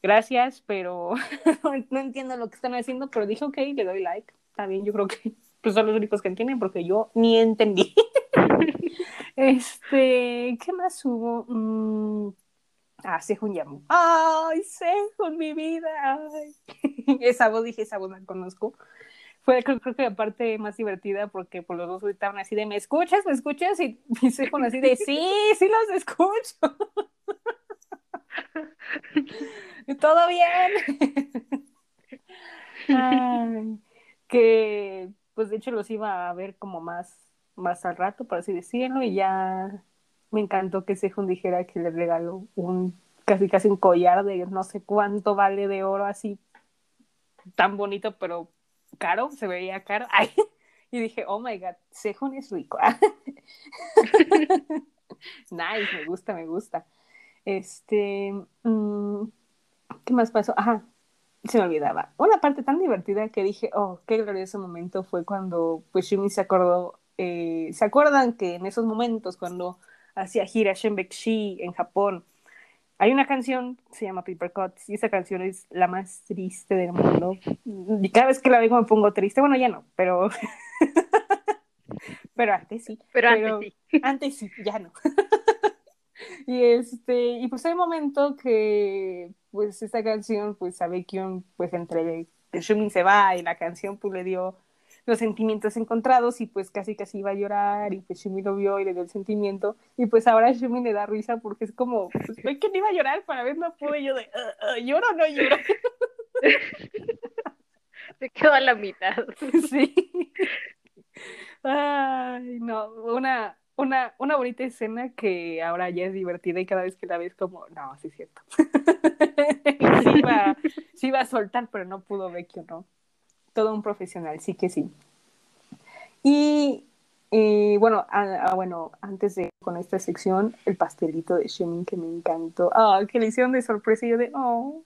gracias, pero no entiendo lo que están haciendo, pero dije, ok, le doy like, está bien, yo creo que pues son los únicos que entienden, porque yo ni entendí. este, ¿qué más hubo? Mm, Ah, Sehun Yamu. ¡Ay, Sehun, mi vida! Esa voz, dije, esa voz la conozco. Fue, creo, que la parte más divertida porque por los dos estaban así de, ¿me escuchas? ¿Me escuchas? Y, y Sehun así de, sí, sí los escucho. ¿Todo bien? Ay, que, pues de hecho los iba a ver como más, más al rato, por así decirlo, y ya me encantó que Sehun dijera que le regaló un casi casi un collar de no sé cuánto vale de oro así tan bonito pero caro, se veía caro. Ay, y dije, oh my god, Sehun es rico. nice, me gusta, me gusta. Este, mm, ¿qué más pasó? Ajá, se me olvidaba. Una parte tan divertida que dije, oh, qué glorioso momento fue cuando pues Shumi se acordó, eh, ¿se acuerdan que en esos momentos cuando hacía gira Shenbekshi en Japón, hay una canción, se llama Paper Cuts, y esa canción es la más triste del mundo. Y cada vez que la oigo me pongo triste. Bueno, ya no, pero. pero antes sí. Pero, antes sí. Antes sí, ya no. y este, y pues hay un momento que, pues, esta canción, pues, sabe que pues, entre Shumin se va y la canción, pues, le dio los sentimientos encontrados y pues casi casi iba a llorar y pues Shumi lo vio y le dio el sentimiento y pues ahora Shumi le da risa porque es como, pues que no iba a llorar para ver no pude yo de, ah, lloro o no lloro. Se quedó a la mitad. Sí. Ay, no, una, una, una bonita escena que ahora ya es divertida y cada vez que la ves como, no, sí es cierto. sí, iba, sí iba a soltar, pero no pudo ver que no todo un profesional, sí que sí. Y, bueno, bueno, antes de con esta sección, el pastelito de Shemin que me encantó. Ah, que le hicieron de sorpresa y yo de, oh,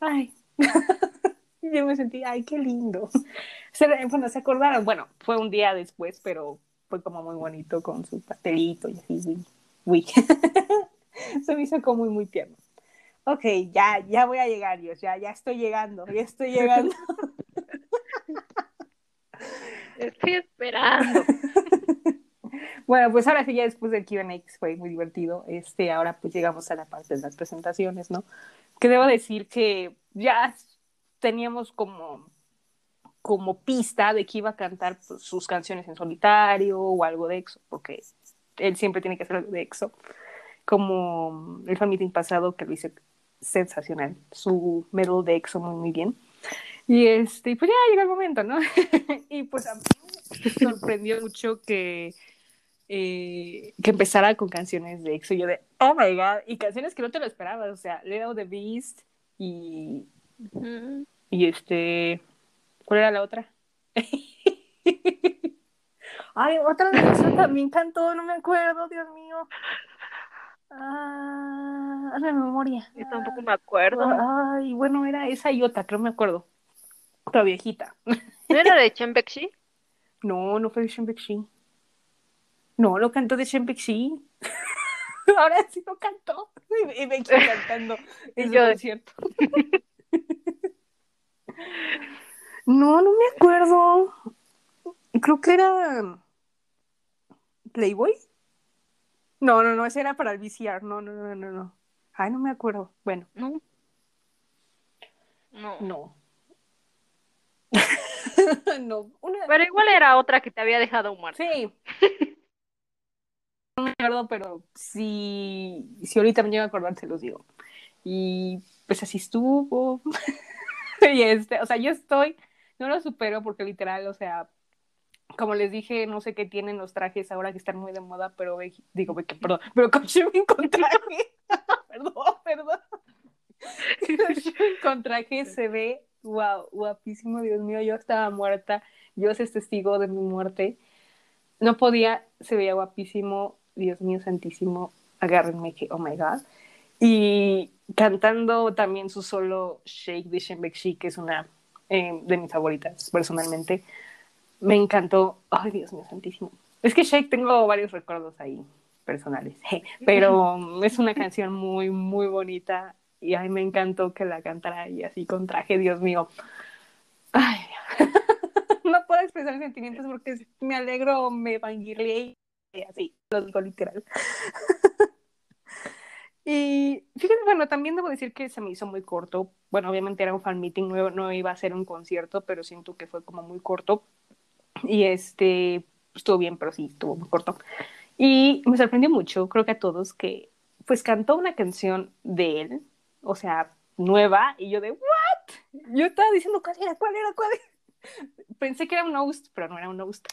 ay. yo me sentí, ay, qué lindo. bueno, se acordaron, bueno, fue un día después, pero fue como muy bonito con su pastelito y así, uy. se me hizo como muy, muy tierno ok, ya, ya voy a llegar, Dios, ya, ya estoy llegando, ya estoy llegando. Estoy esperando. Bueno, pues ahora sí, ya después del QA fue muy divertido, este, ahora pues llegamos a la parte de las presentaciones, ¿no? Que debo decir que ya teníamos como, como pista de que iba a cantar pues, sus canciones en solitario o algo de EXO, porque él siempre tiene que hacer algo de EXO, como el fan meeting pasado que lo hice sensacional. Su medal de EXO muy, muy bien. Y este, pues ya llega el momento, ¿no? y pues a mí me sorprendió mucho que, eh, que empezara con canciones de EXO. Yo de, oh my god, y canciones que no te lo esperabas, o sea, Leo the Beast y. Y este. ¿Cuál era la otra? Ay, otra de EXO también cantó, no me acuerdo, Dios mío. Ah, la memoria. Yo tampoco me acuerdo. Ay, bueno, era esa y otra, creo me acuerdo. Otra viejita. ¿No era de Chembekshi? No, no fue de Chembekshi. No, lo cantó de Chembekshi. Ahora sí lo cantó. Y me cantando. Eso yo... es cierto. no, no me acuerdo. Creo que era Playboy. No, no, no, ese era para el VCR. No, no, no, no, no. Ay, no me acuerdo. Bueno. No. No. No. no. Pero igual era otra que te había dejado muerta. Sí. no me acuerdo, pero si, si ahorita me llega a acordar, se los digo. Y pues así estuvo. y este, o sea, yo estoy, no lo supero porque literal, o sea, como les dije, no sé qué tienen los trajes ahora que están muy de moda, pero digo, perdón, pero con Shumin con traje, perdón, perdón, con traje se ve, wow, guapísimo, Dios mío, yo estaba muerta, Dios es testigo de mi muerte, no podía, se veía guapísimo, Dios mío santísimo, agárrenme que, oh my god, y cantando también su solo Shake de Shenbekshi, que es una eh, de mis favoritas personalmente, me encantó. Ay, Dios mío, santísimo. Es que Shake tengo varios recuerdos ahí personales, pero es una canción muy, muy bonita y a mí me encantó que la cantara y así con traje, Dios mío. Ay, no puedo expresar sentimientos porque me alegro, me fangirle y así, lo digo literal. y fíjense, bueno, también debo decir que se me hizo muy corto. Bueno, obviamente era un fan meeting, no, no iba a ser un concierto, pero siento que fue como muy corto y este, estuvo bien, pero sí, estuvo muy corto. Y me sorprendió mucho, creo que a todos, que pues cantó una canción de él, o sea, nueva, y yo de, ¿what? Yo estaba diciendo, ¿cuál era? ¿Cuál era? ¿Cuál era? Pensé que era un host, pero no era un host.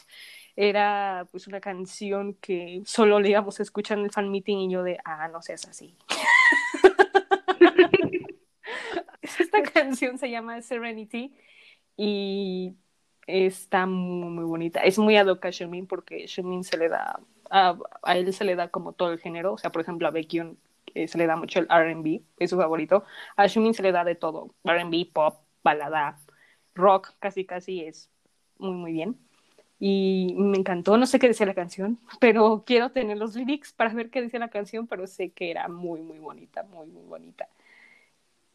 Era pues una canción que solo le íbamos a escuchar en el fan meeting y yo de, ah, no seas así. Esta canción se llama Serenity y está muy, muy bonita. Es muy ad hoc a Shumin porque Shumin se le da, a, él se le da como todo el género. O sea, por ejemplo, a Baekhyun que se le da mucho el RB, es su favorito. A Shumin se le da de todo, RB, pop, balada, rock, casi casi es muy, muy bien. Y me encantó, no sé qué decía la canción, pero quiero tener los lyrics para ver qué decía la canción, pero sé que era muy, muy bonita, muy, muy bonita.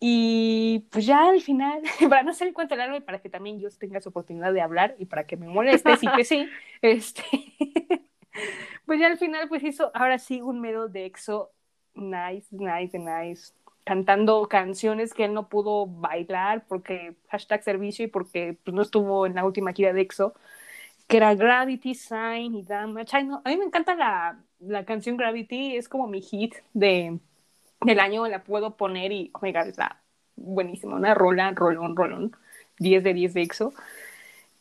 Y pues ya al final, para no hacer el cuento largo y para que también yo tenga su oportunidad de hablar y para que me moleste, sí que sí, este, pues ya al final pues hizo ahora sí un medio de EXO nice, nice, nice, cantando canciones que él no pudo bailar porque hashtag servicio y porque pues, no estuvo en la última gira de EXO, que era Gravity, Sign y Damage. Ay, no, a mí me encanta la, la canción Gravity, es como mi hit de, del año, la puedo poner y, oh my god, está buenísima, una rola, rolón, rolón, 10 de 10 de EXO.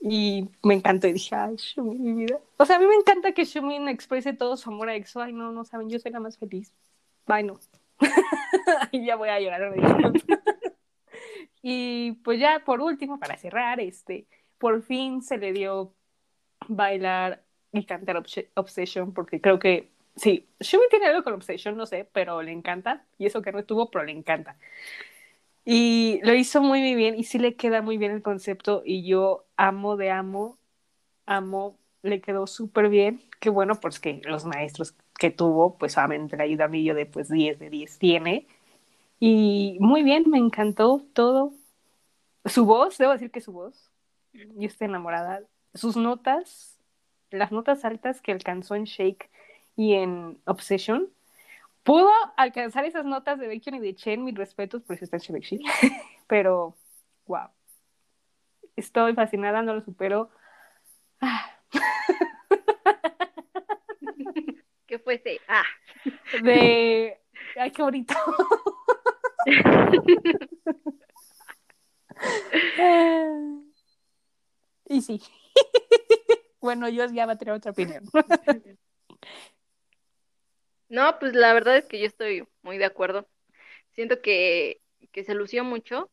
Y me encantó y dije, ay, Shumin, mi vida. O sea, a mí me encanta que Shumin exprese todo su amor a EXO. Ay, no, no saben, yo soy la más feliz. Ay, no. y ya voy a llorar. y pues ya por último, para cerrar, este, por fin se le dio bailar y cantar Obsession, porque creo que sí, Shumi tiene algo con Obsession, no sé, pero le encanta, y eso que no estuvo, pero le encanta. Y lo hizo muy, muy bien, y sí le queda muy bien el concepto, y yo amo de amo, amo, le quedó súper bien. Qué bueno, pues que los maestros que tuvo, pues obviamente la ayuda a mí yo de pues 10 de 10 tiene. Y muy bien, me encantó todo. Su voz, debo decir que su voz, yo estoy enamorada. Sus notas, las notas altas que alcanzó en Shake y en Obsession, pudo alcanzar esas notas de Baekhyun y de Chen, mis respetos, por eso está en pero wow. Estoy fascinada, no lo supero. Ah. ¿Qué fuese? Ah. De. Ay, qué bonito. y sí. bueno, yo ya va a tener otra opinión. No, pues la verdad es que yo estoy muy de acuerdo. Siento que, que se lució mucho.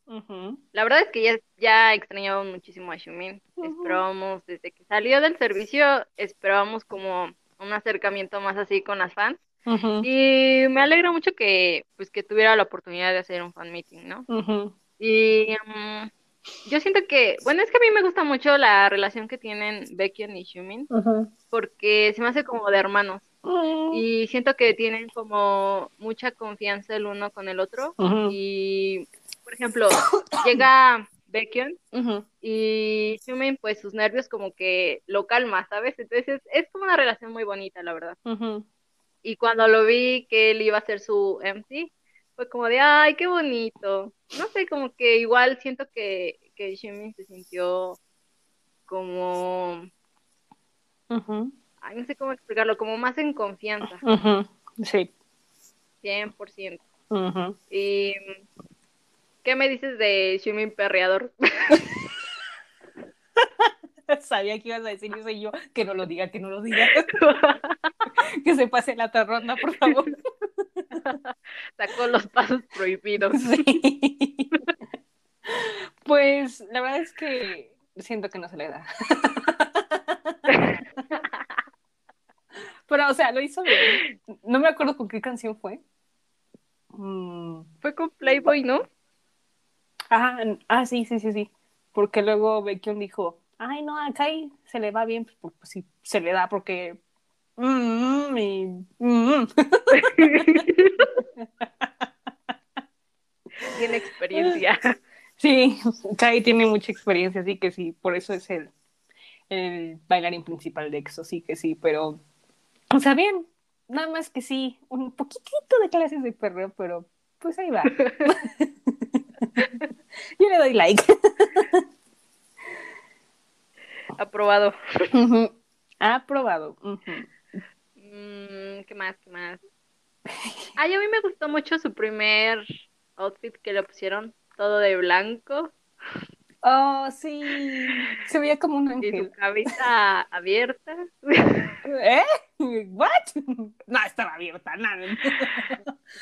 La verdad es que ya, ya extrañábamos muchísimo a Shumin. Esperábamos, desde que salió del servicio, esperábamos como un acercamiento más así con las fans. Y me alegra mucho que, pues, que tuviera la oportunidad de hacer un fan meeting, ¿no? Y mm, yo siento que, bueno, es que a mí me gusta mucho la relación que tienen Becky y Shumin, porque se me hace como de hermanos. Y siento que tienen como mucha confianza el uno con el otro. Y, por ejemplo, llega Baekhyun y Shumin pues sus nervios como que lo calma, ¿sabes? Entonces es, como una relación muy bonita, la verdad. Y cuando lo vi que él iba a ser su MC, fue como de, ay, qué bonito. No sé, como que igual siento que, que Shumin se sintió como... Ay, no sé cómo explicarlo, como más en confianza. Sí. 100%. Y ¿Qué me dices de Shumin Perreador? Sabía que ibas a decir eso y yo, que no lo diga, que no lo diga. que se pase la otra ronda, por favor. Sacó los pasos prohibidos. Sí. Pues la verdad es que siento que no se le da. Pero, o sea, lo hizo bien. No me acuerdo con qué canción fue. Mm. Fue con Playboy, ¿no? Ah, ah, sí, sí, sí, sí. Porque luego Baekhyun dijo, ay, no, acá se le va bien, pues, pues sí, se le da porque... Mm, mm. tiene experiencia. Sí, Kai tiene mucha experiencia, así que sí, por eso es el, el bailarín principal de EXO, sí que sí, pero, o sea, bien, nada más que sí, un poquitito de clases de perreo, pero pues ahí va. Yo le doy like. Aprobado. Aprobado. Mm, ¿Qué más? ¿Qué más? Ay, a mí me gustó mucho su primer outfit que le pusieron, todo de blanco. Oh, sí. Se veía como un ángel. Y su cabeza abierta. ¿Eh? ¿What? No, estaba abierta, nada.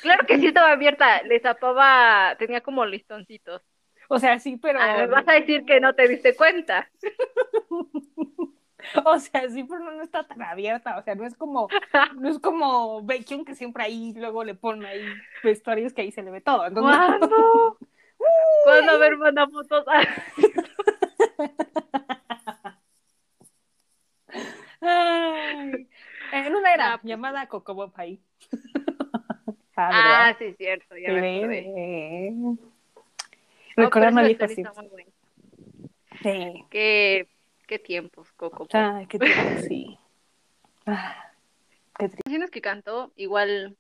Claro que sí estaba abierta. Le tapaba, tenía como listoncitos. O sea, sí, pero. Ah, vas a decir que no te diste cuenta. O sea, sí, pero no, está tan abierta. O sea, no es como, no es como Baekhyun que siempre ahí luego le pone ahí vestuarios que ahí se le ve todo. Entonces, ¿Cuándo? ¿Cuándo? A ver, manda fotos. Ay, en una era ah, pues llamada Coco Bob ahí. ah, ah sí, cierto, ya me acordé. Recordar así. Sí. Qué, qué tiempos, Coco. Ay, qué tiempos, sí. Ah, qué canciones que cantó, igual,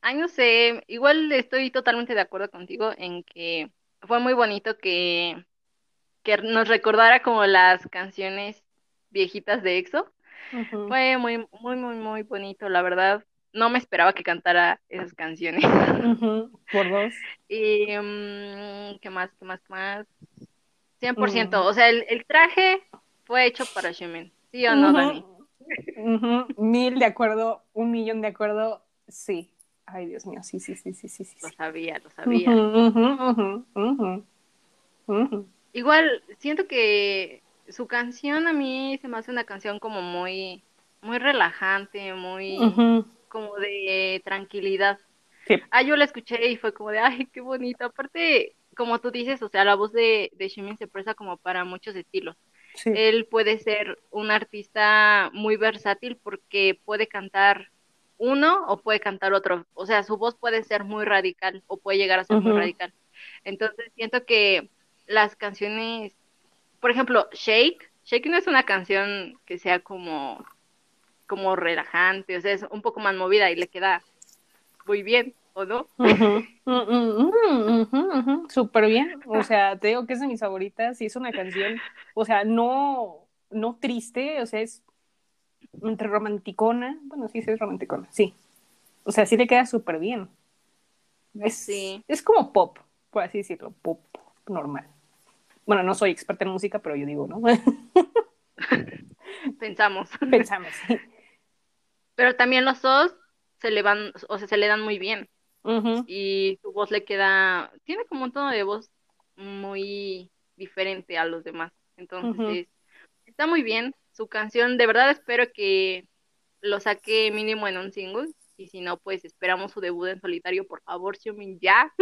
ay, no sé, igual estoy totalmente de acuerdo contigo en que fue muy bonito que, que nos recordara como las canciones viejitas de EXO. Fue muy, muy, muy, muy bonito, la verdad. No me esperaba que cantara esas canciones. Por dos. Y, mm, ¿qué más, qué más, qué más? 100%. O sea, el, el, traje fue hecho para Xiaomi. ¿Sí o no, Dani? Mil de acuerdo, un millón de acuerdo, sí. Ay, Dios mío, sí, sí, sí, sí, sí. sí. Lo sabía, lo sabía. Igual, siento que su canción a mí se me hace una canción como muy, muy relajante, muy como de tranquilidad. Ah, yo la escuché y fue como de, ay, qué bonito. Aparte, como tú dices, o sea, la voz de, de Shimin se presta como para muchos estilos. Él puede ser un artista muy versátil porque puede cantar uno o puede cantar otro. O sea, su voz puede ser muy radical o puede llegar a ser muy radical. Entonces, siento que las canciones por ejemplo, Shake, Shake no es una canción que sea como, como relajante, o sea, es un poco más movida y le queda muy bien, ¿o no? Súper bien, o sea, te digo que es de mis favoritas y es una canción, o sea, no, no triste, o sea, es entre romanticona, bueno, sí, sí es romanticona, sí, o sea, sí le queda súper bien. Es, sí. es como pop, por así decirlo, pop normal. Bueno, no soy experta en música, pero yo digo, ¿no? Pensamos. Pensamos, sí. Pero también los dos se le van, o sea, se le dan muy bien. Y su voz le queda, tiene como un tono de voz muy diferente a los demás. Entonces, está muy bien. Su canción, de verdad espero que lo saque mínimo en un single. Y si no, pues esperamos su debut en solitario, por favor, Xiumin, ya.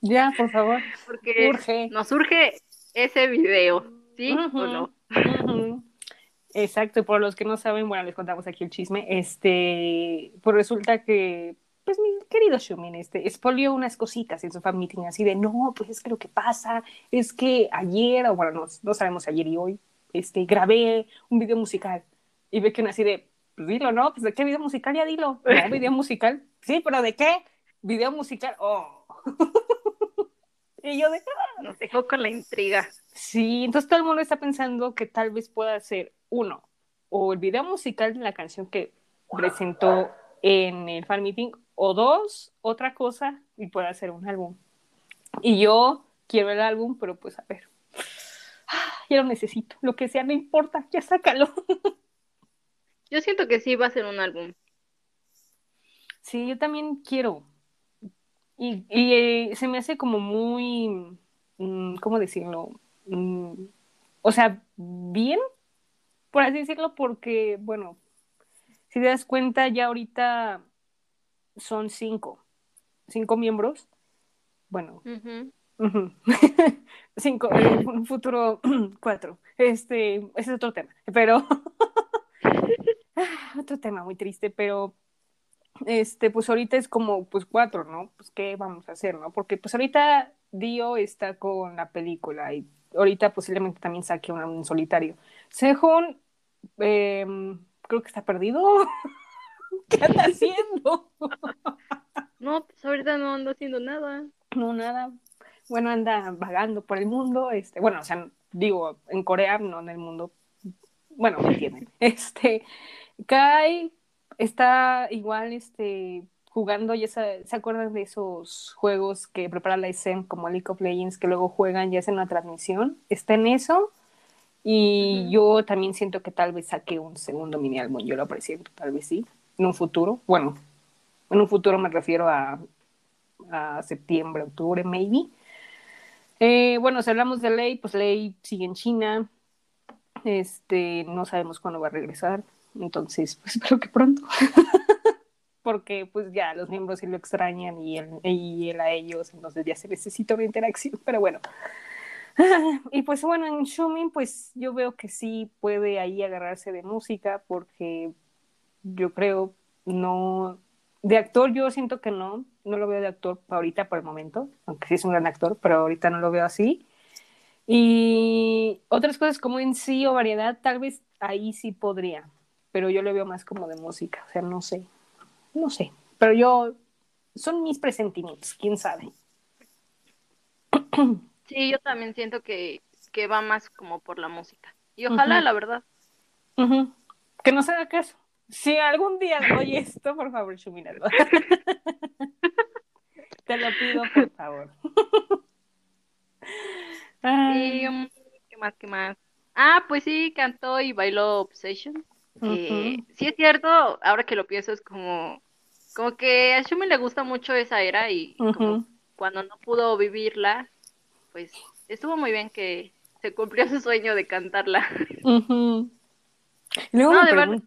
Ya, por favor. Porque nos surge ese video, ¿sí o no? Exacto, por los que no saben, bueno, les contamos aquí el chisme, este, pues resulta que, pues mi querido Xiumin, este, expolió unas cositas en su fan meeting, así de, no, pues es que lo que pasa es que ayer, o bueno, no, no sabemos ayer y hoy, este, grabé un video musical, y ve que así de, pues dilo, ¿no? Pues de qué video musical, ya dilo, no, video musical, sí, pero ¿de qué? Video musical, oh. y yo de... Ah". Nos dejó con la intriga. Sí, entonces todo el mundo está pensando que tal vez pueda ser uno, o el video musical de la canción que presentó en el fan meeting, o dos, otra cosa, y puede ser un álbum. Y yo quiero el álbum, pero pues a ver, ya lo necesito, lo que sea, no importa, ya sácalo. Yo siento que sí va a ser un álbum. Sí, yo también quiero, y, y eh, se me hace como muy, mm, ¿cómo decirlo? Mm, o sea, bien, por así decirlo, porque, bueno, si te das cuenta, ya ahorita son cinco, cinco miembros. Bueno, cinco, en un futuro cuatro. Este, ese es otro tema, pero otro tema muy triste, pero este, pues ahorita es como, pues cuatro, ¿no? Pues qué vamos a hacer, ¿no? Porque pues ahorita Dio está con la película y ahorita posiblemente también saque un, un solitario. Sehun, em, creo que está perdido. ¿Qué anda haciendo? no, pues ahorita no ando haciendo nada. No, nada. Bueno, anda vagando por el mundo, este, bueno, o sea, digo, en Corea, no en el mundo. Bueno, me entienden. Este, Kai, está igual este, jugando, ya se, acuerdan de esos juegos que prepara la SM como League of Legends que luego juegan y hacen una transmisión? Está en eso. Y yo también siento que tal vez saque un segundo mini álbum, yo lo presiento, tal vez sí, en un futuro. Bueno, en un futuro me refiero a, a septiembre, octubre, maybe. Eh, bueno, si hablamos de Ley, pues Ley sigue en China. Este, no sabemos cuándo va a regresar. Entonces, pues espero que pronto. Porque pues ya los miembros sí lo extrañan y él, y él a ellos, entonces ya se necesita una interacción. Pero bueno. Y pues bueno, en Shumin pues yo veo que sí puede ahí agarrarse de música porque yo creo no de actor yo siento que no, no lo veo de actor ahorita por el momento, aunque sí es un gran actor, pero ahorita no lo veo así. Y otras cosas como en sí o variedad, tal vez ahí sí podría, pero yo lo veo más como de música, o sea, no sé, no sé, pero yo, son mis presentimientos, quién sabe. Sí, yo también siento que, que va más como por la música. Y ojalá, la verdad. Que no se haga caso. Si algún día doy esto, por favor, Shuminalo. Te lo pido, por favor. y, um, ¿Qué más? ¿Qué más? Ah, pues sí, cantó y bailó Obsession. Eh, sí es cierto, ahora que lo pienso es como, como que a Shumi le gusta mucho esa era y como cuando no pudo vivirla, pues estuvo muy bien que se cumplió su sueño de cantarla. no, de verdad.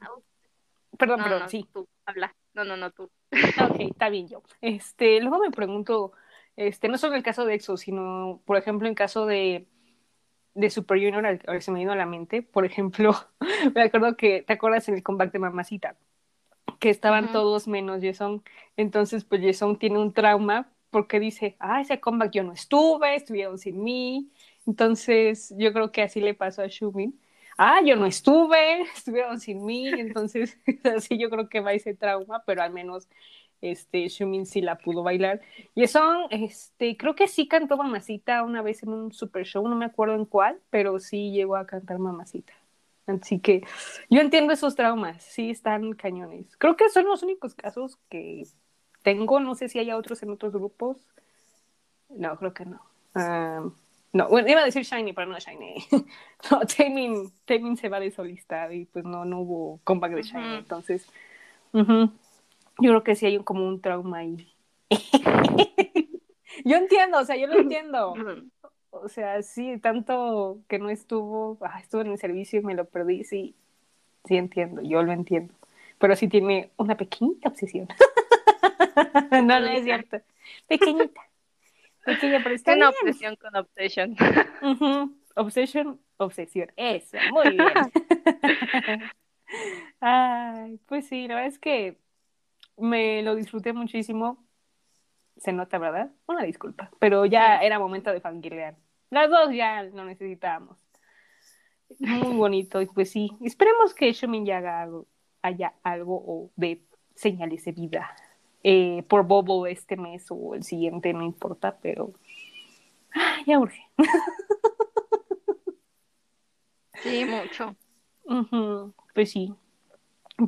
Perdón, perdón, sí. Tú, habla. No, no, no, tú. Ok, está bien yo. Este, luego me pregunto, este, no solo el caso de EXO, sino, por ejemplo, en caso de, de Super Junior, se me vino a la mente, por ejemplo, me acuerdo que, ¿te acuerdas en el comeback de Mamacita? Que estaban todos menos Jason. Entonces, pues Jason tiene un trauma porque dice, ah, ese comeback yo no estuve, estuvieron sin mí. Entonces, yo creo que así le pasó a Shumin ah, yo no estuve, estuvieron sin mí, entonces así yo creo que va ese trauma, pero al menos este Shumin sí la pudo bailar. Y eso, este, creo que sí cantó Mamacita una vez en un super show, no me acuerdo en cuál, pero sí llegó a cantar Mamacita. Así que yo entiendo esos traumas, sí están cañones. Creo que son los únicos casos que tengo, no sé si haya otros en otros grupos. No, creo que no. Ah, no, bueno, iba a decir Shiny, pero no Shiny. no, Taemin, se va de solista y pues no, no hubo comeback de Shiny. Entonces, yo creo que sí hay como un trauma ahí. yo entiendo, o sea, yo lo entiendo. O sea, sí, tanto que no estuvo, ah, estuvo en el servicio y me lo perdí, sí, sí entiendo, yo lo entiendo. Pero sí tiene una pequeñita obsesión. no, no es cierto. Pequeñita. Pequeña, pero está Una obsesión con obsesión. Obsesión, obsesión. Eso, muy bien. Ay, pues sí, la verdad es que me lo disfruté muchísimo. Se nota, ¿verdad? Una disculpa. Pero ya era momento de fangirlear. Las dos ya lo necesitábamos. Muy bonito. Y pues sí, esperemos que Shumin ya haga algo, haya algo o de señales de vida eh, por Bobo este mes o el siguiente, no importa, pero ya urge. Sí, mucho. Pues sí,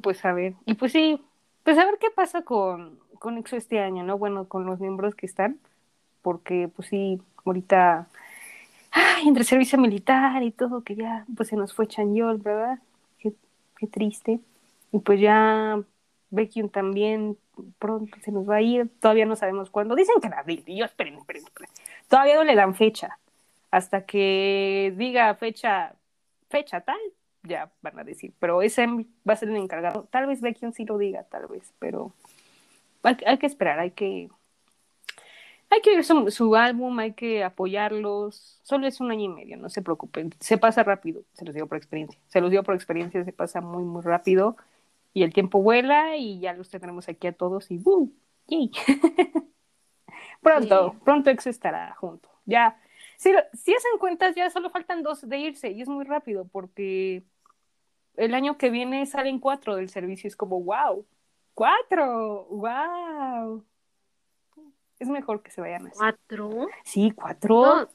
pues a ver, y pues sí, pues a ver qué pasa con, con EXO este año, ¿no? Bueno, con los miembros que están, porque pues sí, ahorita, ay, entre servicio militar y todo, que ya pues se nos fue Chanyol, ¿verdad? Qué, qué triste. Y pues ya Baekhyun también pronto se nos va a ir, todavía no sabemos cuándo. Dicen que en abril, y yo esperen, esperen, esperen. Todavía no le dan fecha. Hasta que diga fecha, fecha tal, ya van a decir. Pero ese va a ser el encargado. Tal vez Baekhyun sí lo diga, tal vez, pero hay, que esperar, hay que hay que ver su, su, álbum, hay que apoyarlos. Solo es un año y medio, no se preocupen. Se pasa rápido, se los digo por experiencia. Se los digo por experiencia, se pasa muy, muy rápido y el tiempo vuela y ya los tendremos aquí a todos y ¡boom! ¡Yay! pronto, pronto Ex estará junto. Ya, si, si hacen cuentas, ya solo faltan dos de irse y es muy rápido porque el año que viene salen cuatro del servicio. Es como, wow, cuatro, wow. Es mejor que se vayan así. ¿Cuatro? Sí, cuatro.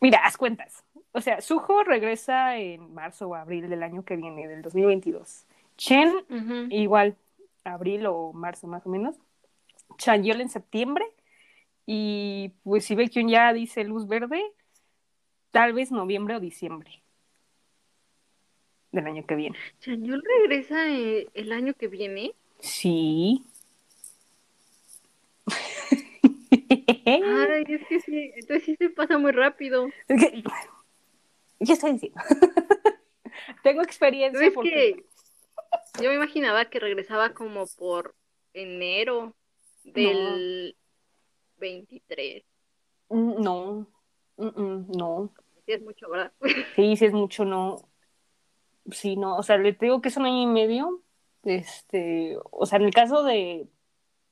Mira, haz cuentas. O sea, Suho regresa en marzo o abril del año que viene, del 2022. Chen, igual, abril o marzo más o menos. Chanyeol en septiembre. Y pues si Baekhyun ya dice luz verde, tal vez noviembre o diciembre del año que viene. ¿Chanyeol regresa eh, el año que viene? Sí. Ay, es que sí, entonces sí se pasa muy rápido. ¿Qué estoy diciendo? Tengo experiencia. Es que yo me imaginaba que regresaba como por enero del 23. Mm, no, no. Sí es mucho, ¿verdad? Sí, sí es mucho, no. Sí, no, o sea, le digo que es un año y medio. Este, o sea, en el caso de,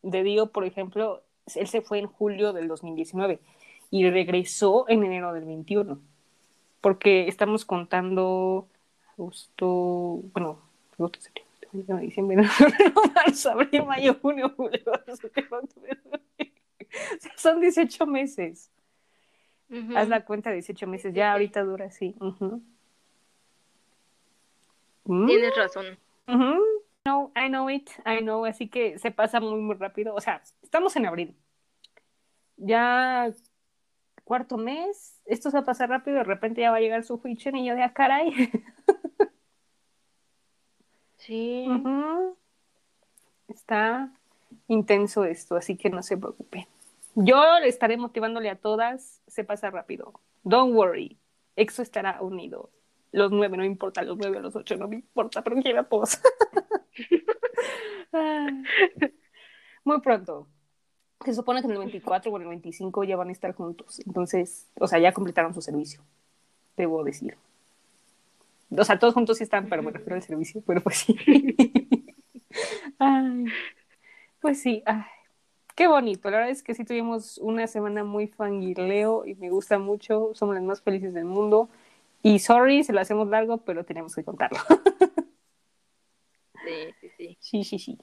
de Dio, por ejemplo, él se fue en julio del 2019 y regresó en enero del 21. Porque estamos contando agosto, bueno, agosto, septiembre, diciembre, marzo, abril, mayo, junio, julio, son 18 meses. Haz la cuenta, 18 meses. Ya ahorita dura así. Tienes razón. No, I know it, I know. Así que se pasa muy, muy rápido. O sea, estamos en abril. Ya cuarto mes, esto se va a pasar rápido. De repente ya va a llegar su ficha y yo de, ah, caray. Sí. Está intenso esto, así que no se preocupen. Yo le estaré motivándole a todas, se pasa rápido. Don't worry, EXO estará unido. Los nueve, no importa, los nueve o los ocho, no me importa, pero quiero todos. Muy pronto. Se supone que en el 24 o en el 25 ya van a estar juntos. Entonces, o sea, ya completaron su servicio, debo decir. O sea, todos juntos sí están, pero bueno, pero el servicio, pero pues sí. ay, pues sí, ay qué bonito. La verdad es que sí tuvimos una semana muy fangirleo y me gusta mucho. Somos las más felices del mundo. Y sorry, se lo hacemos largo, pero tenemos que contarlo. sí, sí, sí. Sí, sí, sí.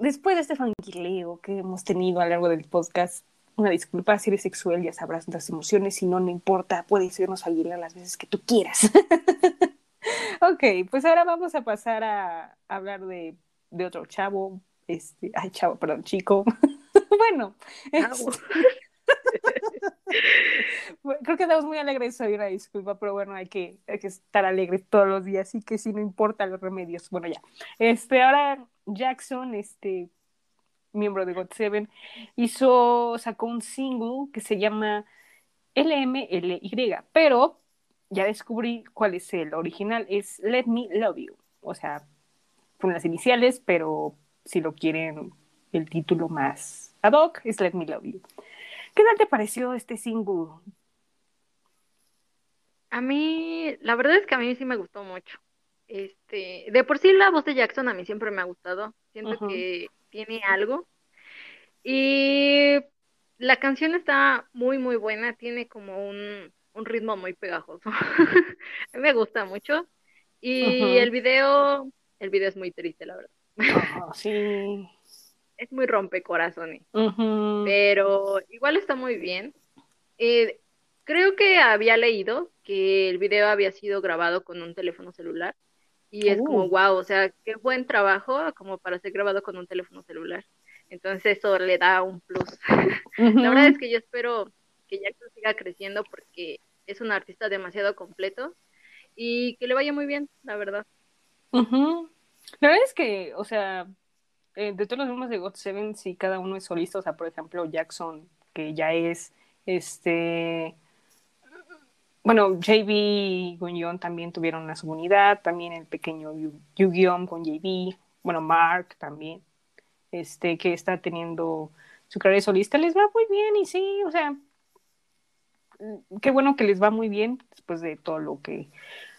Después de este fangirleo que hemos tenido a lo largo del podcast, una disculpa si eres sexual, ya sabrás nuestras emociones, si no, no importa, puedes irnos a fangirlear las veces que tú quieras. ok, pues ahora vamos a pasar a hablar de de otro chavo, este, ay, chavo, perdón, chico. bueno, creo que estamos muy alegres hoy, una disculpa, pero bueno, hay que, hay que estar alegres todos los días, así que si no importa los remedios. Bueno, ya. Este, ahora Jackson, este, miembro de GOT7, hizo, sacó un single que se llama LMLY, pero ya descubrí cuál es el original, es Let Me Love You, o sea, con las iniciales, pero si lo quieren el título más ad hoc, es Let Me Love You. ¿Qué tal te pareció este single? A mí, la verdad es que a mí sí me gustó mucho. Este, de por sí la voz de Jackson a mí siempre me ha gustado. Siento que tiene algo. Y la canción está muy, muy buena. Tiene como un, un ritmo muy pegajoso. me gusta mucho. Y el video, el video es muy triste, la verdad. Ah, sí. Es muy rompecorazones. Pero igual está muy bien. Eh, creo que había leído que el video había sido grabado con un teléfono celular. Y es como, wow, oh. o sea, qué buen trabajo como para ser grabado con un teléfono celular. Entonces eso le da un plus. La verdad es que yo espero que Jackson siga creciendo porque es un artista demasiado completo y que le vaya muy bien, la verdad. La verdad es que, o sea, eh, de todos los miembros de GOT7, si cada uno es solista, o sea, por ejemplo, Jackson, que ya es, este, bueno, JB y Gunyon también tuvieron una subunidad, también el pequeño Yu-Gi-Oh con JB, bueno, Mark también, este, que está teniendo su carrera solista, les va muy bien y sí, o sea, qué bueno que les va muy bien después de todo lo que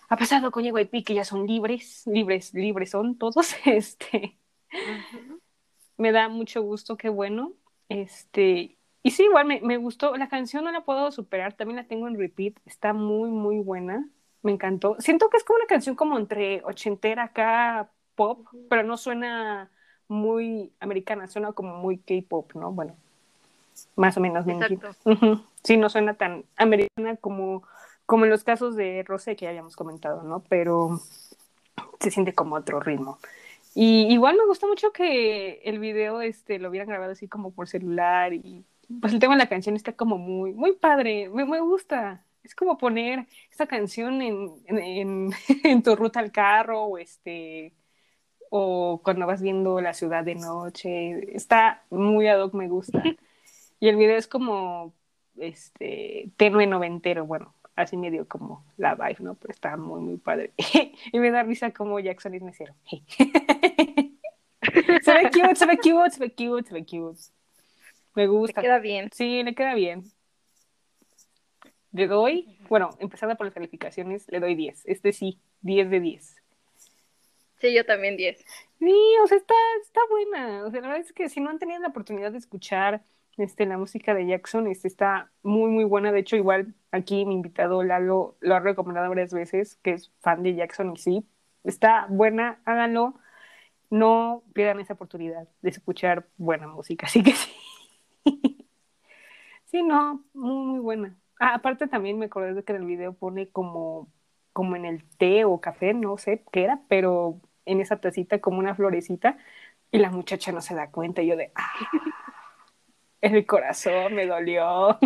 ha pasado con JYP que ya son libres, libres, libres son todos, este, me da mucho gusto, qué bueno, este, y sí, igual me, me, gustó, la canción no la puedo superar, también la tengo en repeat, está muy, muy buena, me encantó, siento que es como una canción como entre ochentera acá, pop, pero no suena muy americana, suena como muy K-pop, ¿no? Bueno, más o menos. Exacto. Sí, no suena tan americana como como en los casos de Rosé que ya habíamos comentado, ¿no? Pero se siente como otro ritmo. Y igual me gustó mucho que el video este, lo hubieran grabado así como por celular y pues el tema de la canción está como muy, muy padre, me, me gusta. Es como poner esta canción en, en, en, tu ruta al carro o este o cuando vas viendo la ciudad de noche. Está muy ad hoc, me gusta. Y el video es como este, tenue noventero, bueno, así medio como la vibe, ¿no? Pero está muy, muy padre. y me da risa como Jackson es mesero. se ve cute, se ve cute, se ve cute, se ve cute. Me gusta. Le queda bien. Sí, le queda bien. Le doy, bueno, empezando por las calificaciones, le doy 10. Este sí, 10 de 10. Sí, yo también 10. Sí, o sea, está, está buena. O sea, la verdad es que si no han tenido la oportunidad de escuchar este, la música de Jackson, este, está muy, muy buena. De hecho, igual aquí mi invitado Lalo lo ha recomendado varias veces, que es fan de Jackson y sí, está buena, háganlo. No pierdan esa oportunidad de escuchar buena música, así que sí. sí, no, muy, muy buena. Ah, aparte también me acordé de que en el video pone como, como en el té o café, no sé qué era, pero en esa tacita como una florecita y la muchacha no se da cuenta. Y yo de, ah, el corazón me dolió.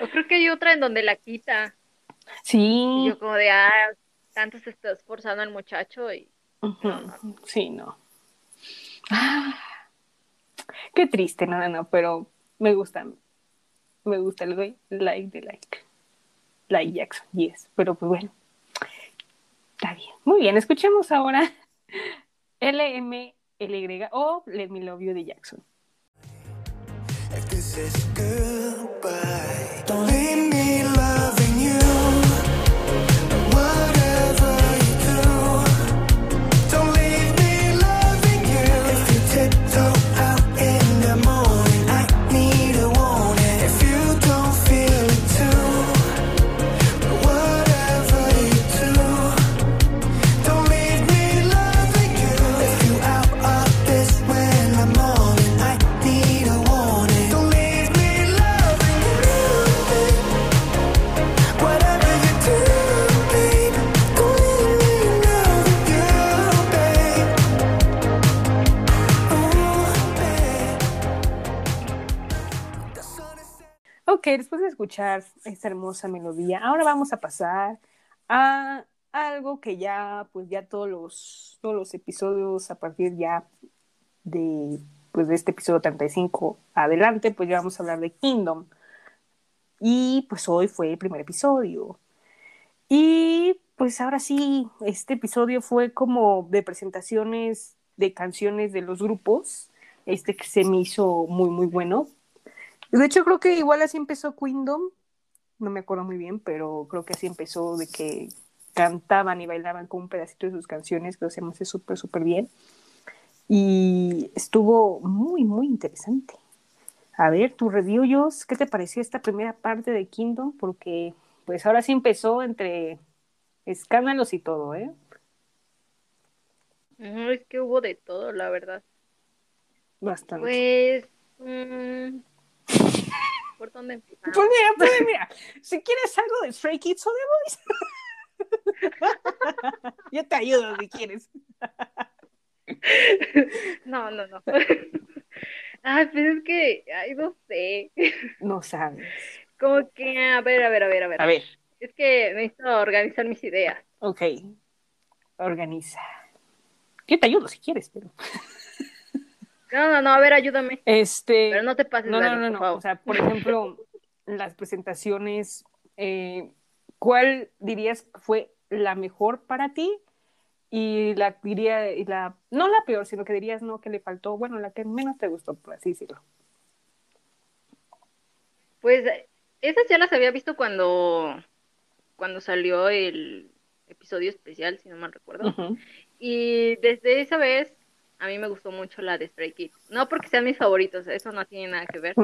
Yo creo que hay otra en donde la quita. Sí. Y yo como de, ah, tanto se está esforzando el muchacho y... Sí, no. Ah, qué triste, nada, no, pero me gusta. Me gusta, le doy like de like. Like Jackson, yes. Pero pues bueno. Está bien. Muy bien, escuchemos ahora LMLY o Let Me Love You de Jackson. Ok, después de escuchar esta hermosa melodía, ahora vamos a pasar a algo que ya, pues ya todos los, todos los episodios a partir ya de, pues de este episodio 35 adelante, pues ya vamos a hablar de Kingdom. Y pues hoy fue el primer episodio. Y pues ahora sí, este episodio fue como de presentaciones de canciones de los grupos, este que se me hizo muy, muy bueno. De hecho, creo que igual así empezó Kingdom, no me acuerdo muy bien, pero creo que así empezó de que cantaban y bailaban con un pedacito de sus canciones, que me hace súper, súper bien. Y estuvo muy, muy interesante. A ver, tu review, Jos, ¿qué te pareció esta primera parte de Kingdom? Porque pues ahora sí empezó entre escándalos y todo, ¿eh? Ujú, Es que hubo de todo, la verdad. Bastante. Pues... mm, ¿Por dónde empezamos? Pues mira, pues mira, si quieres algo de Stray Kids o The Boys, yo te ayudo si quieres. No, no, no. Ay, pues es que, ay, no sé. No sabes. Como que, a ver, a ver, a ver, a ver. A ver, Es que necesito organizar mis ideas. ok. Organiza. Yo te ayudo si quieres, pero. No, no, no, a ver, ayúdame. Este. Pero no te pases, No, no, no, no. O sea, por ejemplo, las presentaciones, eh, ¿cuál dirías fue la mejor para ti? Y la diría, y la, no la peor, sino que dirías no, que le faltó, bueno, la que menos te gustó, por así decirlo. Pues esas ya las había visto cuando, cuando salió el episodio especial, si no mal recuerdo. Y desde esa vez a mí me gustó mucho la de Stray Kids. No porque sean mis favoritos, eso no tiene nada que ver,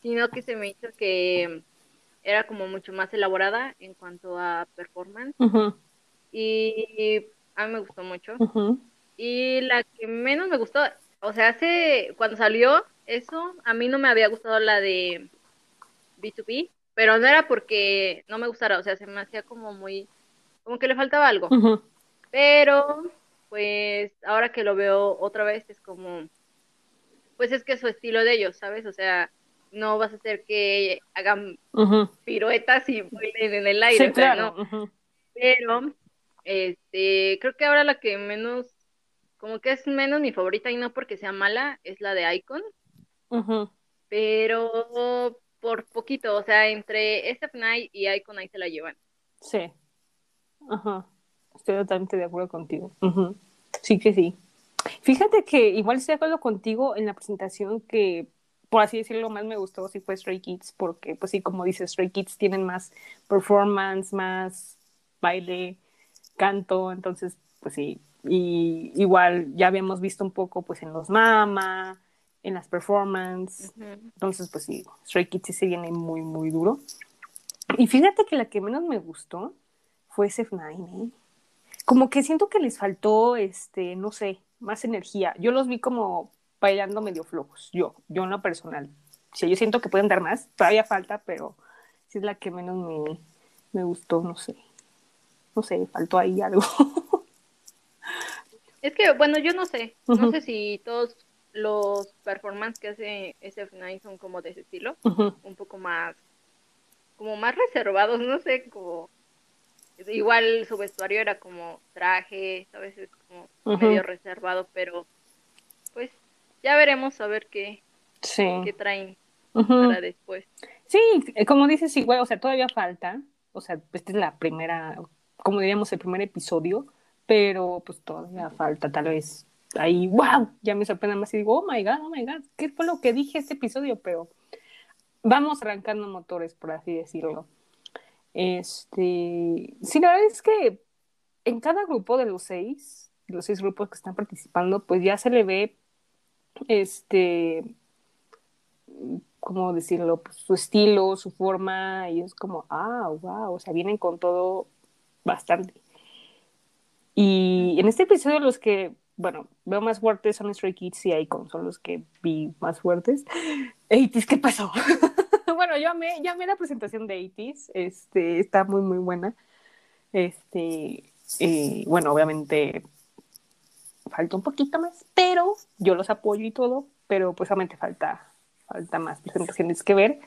sino que se me hizo que era como mucho más elaborada en cuanto a performance. Ujú. Y a mí me gustó mucho. Y la que menos me gustó, o sea, hace, cuando salió eso, a mí no me había gustado la de B2B, pero no era porque no me gustara, o sea, se me hacía como muy, como que le faltaba algo. Pero, pues, ahora que lo veo otra vez, es como, pues es que es su estilo de ellos, ¿sabes? O sea, no vas a hacer que hagan piruetas y bailen en el aire, Sí, o sea, claro. ¿no? Pero, este, creo que ahora la que menos, como que es menos mi favorita y no porque sea mala, es la de Icon. Pero, por poquito, o sea, entre SF9 y Icon ahí se la llevan. Sí. Ajá. Estoy totalmente de acuerdo contigo. Sí que sí. Fíjate que igual estoy de acuerdo contigo en la presentación que, por así decirlo, más me gustó sí fue Stray Kids, porque, pues sí, como dices, Stray Kids tienen más performance, más baile, canto, entonces, pues sí. Y igual ya habíamos visto un poco, pues, en los Mama, en las performances. Entonces, pues sí, Stray Kids sí se viene muy, muy duro. Y fíjate que la que menos me gustó fue SF9, ¿eh? Como que siento que les faltó, este, no sé, más energía. Yo los vi como bailando medio flojos, yo, yo en lo personal. O sea, yo siento que pueden dar más, todavía falta, pero sí es la que menos me, me gustó, no sé. No sé, faltó ahí algo. Es que, bueno, yo no sé, no sé si todos los performances que hace SF9 son como de ese estilo, un poco más, como más reservados, no sé, como igual su vestuario era como traje, a veces como medio reservado, pero pues ya veremos a ver qué, qué traen para después. Sí, eh, como dices, igual, o sea, todavía falta, o sea, esta es la primera, como diríamos, el primer episodio, pero pues todavía falta tal vez ahí, wow, ya me sorprende más y digo, oh my god, oh my god, ¿qué fue lo que dije este episodio? Pero vamos arrancando motores, por así decirlo. Este, sí, la verdad es que en cada grupo de los seis, los seis grupos que están participando, pues ya se le ve, este, ¿cómo decirlo? Pues su estilo, su forma, y es como, ah, wow, o sea, vienen con todo bastante. Y en este episodio los que bueno, veo más fuertes son Stray Kids y Icon, son los que vi más fuertes. 80 ¿qué pasó? bueno, yo amé, ya amé la presentación de 80 este, está muy, muy buena. Este, eh, bueno, obviamente falta un poquito más, pero yo los apoyo y todo, pero pues obviamente falta, falta más presentaciones que ver.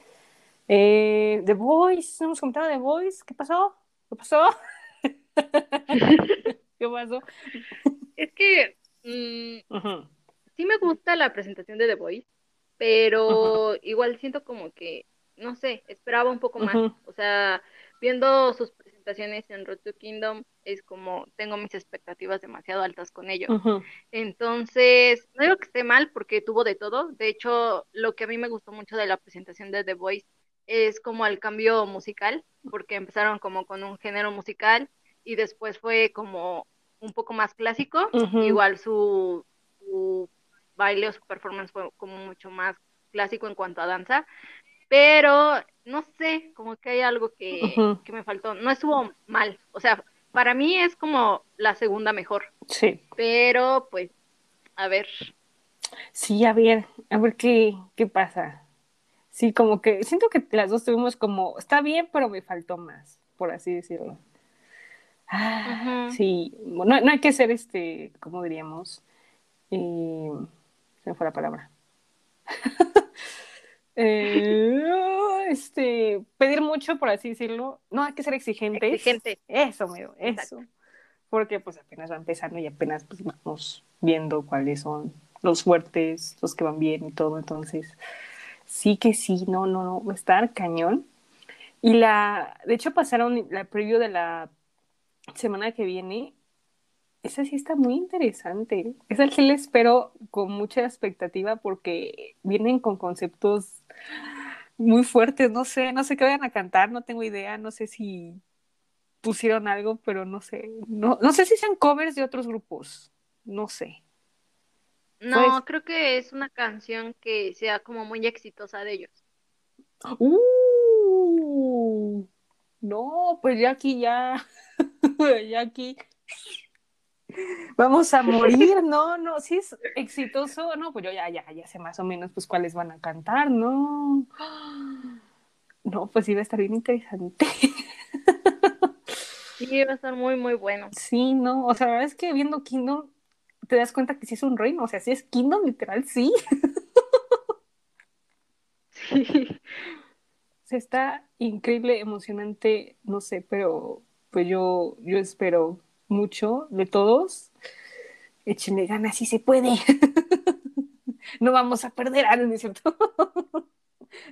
Eh, The Voice, hemos comentado The Voice, ¿qué pasó? ¿Qué pasó? ¿Qué pasó? Es que mm, sí me gusta la presentación de The Voice, pero igual siento como que, no sé, esperaba un poco más. O sea, viendo sus presentaciones en Road to Kingdom, es como tengo mis expectativas demasiado altas con ellos. Entonces, no digo que esté mal porque tuvo de todo. De hecho, lo que a mí me gustó mucho de la presentación de The Voice es como el cambio musical, porque empezaron como con un género musical y después fue como un poco más clásico, igual su, baile o su performance fue como mucho más clásico en cuanto a danza, pero no sé, como que hay algo que, que me faltó, no estuvo mal, o sea, para mí es como la segunda mejor. Sí. Pero pues, a ver. Sí, a ver, a ver qué, qué pasa. Sí, como que siento que las dos tuvimos como, está bien, pero me faltó más, por así decirlo. Ah, sí, no, no, hay que ser, este, ¿cómo diríamos? Eh, se me fue la palabra. Eh, este, pedir mucho, por así decirlo. No hay que ser exigentes. Exigente. Eso, eso. Porque pues apenas va empezando y apenas pues, vamos viendo cuáles son los fuertes, los que van bien y todo. Entonces, sí que sí, no, no, no, va a estar cañón. Y la, de hecho pasaron la preview de la semana que viene, esa sí está muy interesante. Esa sí la espero con mucha expectativa porque vienen con conceptos muy fuertes. No sé, no sé qué vayan a cantar, no tengo idea, no sé si pusieron algo, pero no sé. No, no sé si sean covers de otros grupos. No sé. No, pues creo que es una canción que sea como muy exitosa de ellos. Uh, no, pues ya aquí ya ya aquí vamos a morir, no, no, si es exitoso, no, pues yo ya, ya, ya sé más o menos pues cuáles van a cantar, no. No, pues iba a estar bien interesante. Sí, va a estar muy, muy bueno. Sí, no, o sea, la verdad es que viendo Kingdom te das cuenta que sí es un reino, o sea, sí es Kingdom, literal, sí. Sí. O sea, está increíble, emocionante, no sé, pero pues yo, yo espero mucho de todos. Échenle ganas si se puede. no vamos a perder, a ah, ¿no es cierto?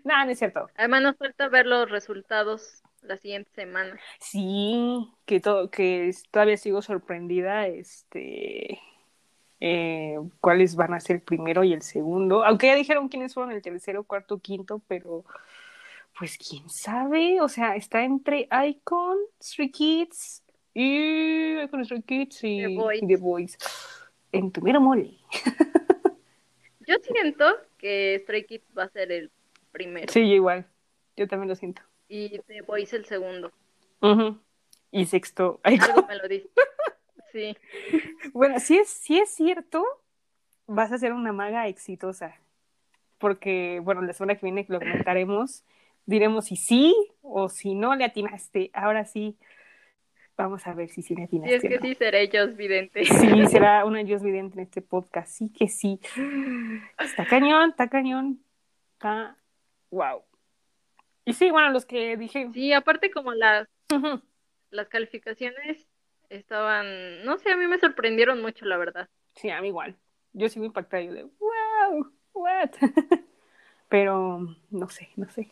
no, no es cierto. Además nos falta ver los resultados la siguiente semana. Sí, que todo, que todavía sigo sorprendida, este, eh, cuáles van a ser el primero y el segundo, aunque ya dijeron quiénes fueron el tercero, cuarto, quinto, pero pues quién sabe, o sea, está entre Icon, Stray Kids y Icon, Stray Kids y The Voice. En primero mole. Yo siento que Stray Kids va a ser el primero. Sí, igual. Yo también lo siento. Y The Voice el segundo. Y sexto. Algo me lo dice. Sí. Bueno, si es, si es cierto, vas a ser una maga exitosa. Porque, bueno, la semana que viene lo comentaremos, diremos si sí o si no le atinaste. Ahora sí, vamos a ver si sí atinaste. Sí, es que sí seré yo vidente. Sí, será una yo vidente en este podcast. Sí que sí. Está cañón, está cañón. Está wow. Y sí, bueno, los que dije. Sí, aparte como las, las calificaciones estaban, no sé, a mí me sorprendieron mucho, la verdad. Sí, a mí igual. Yo sigo impactada, yo de, wow, what? Pero no sé, no sé.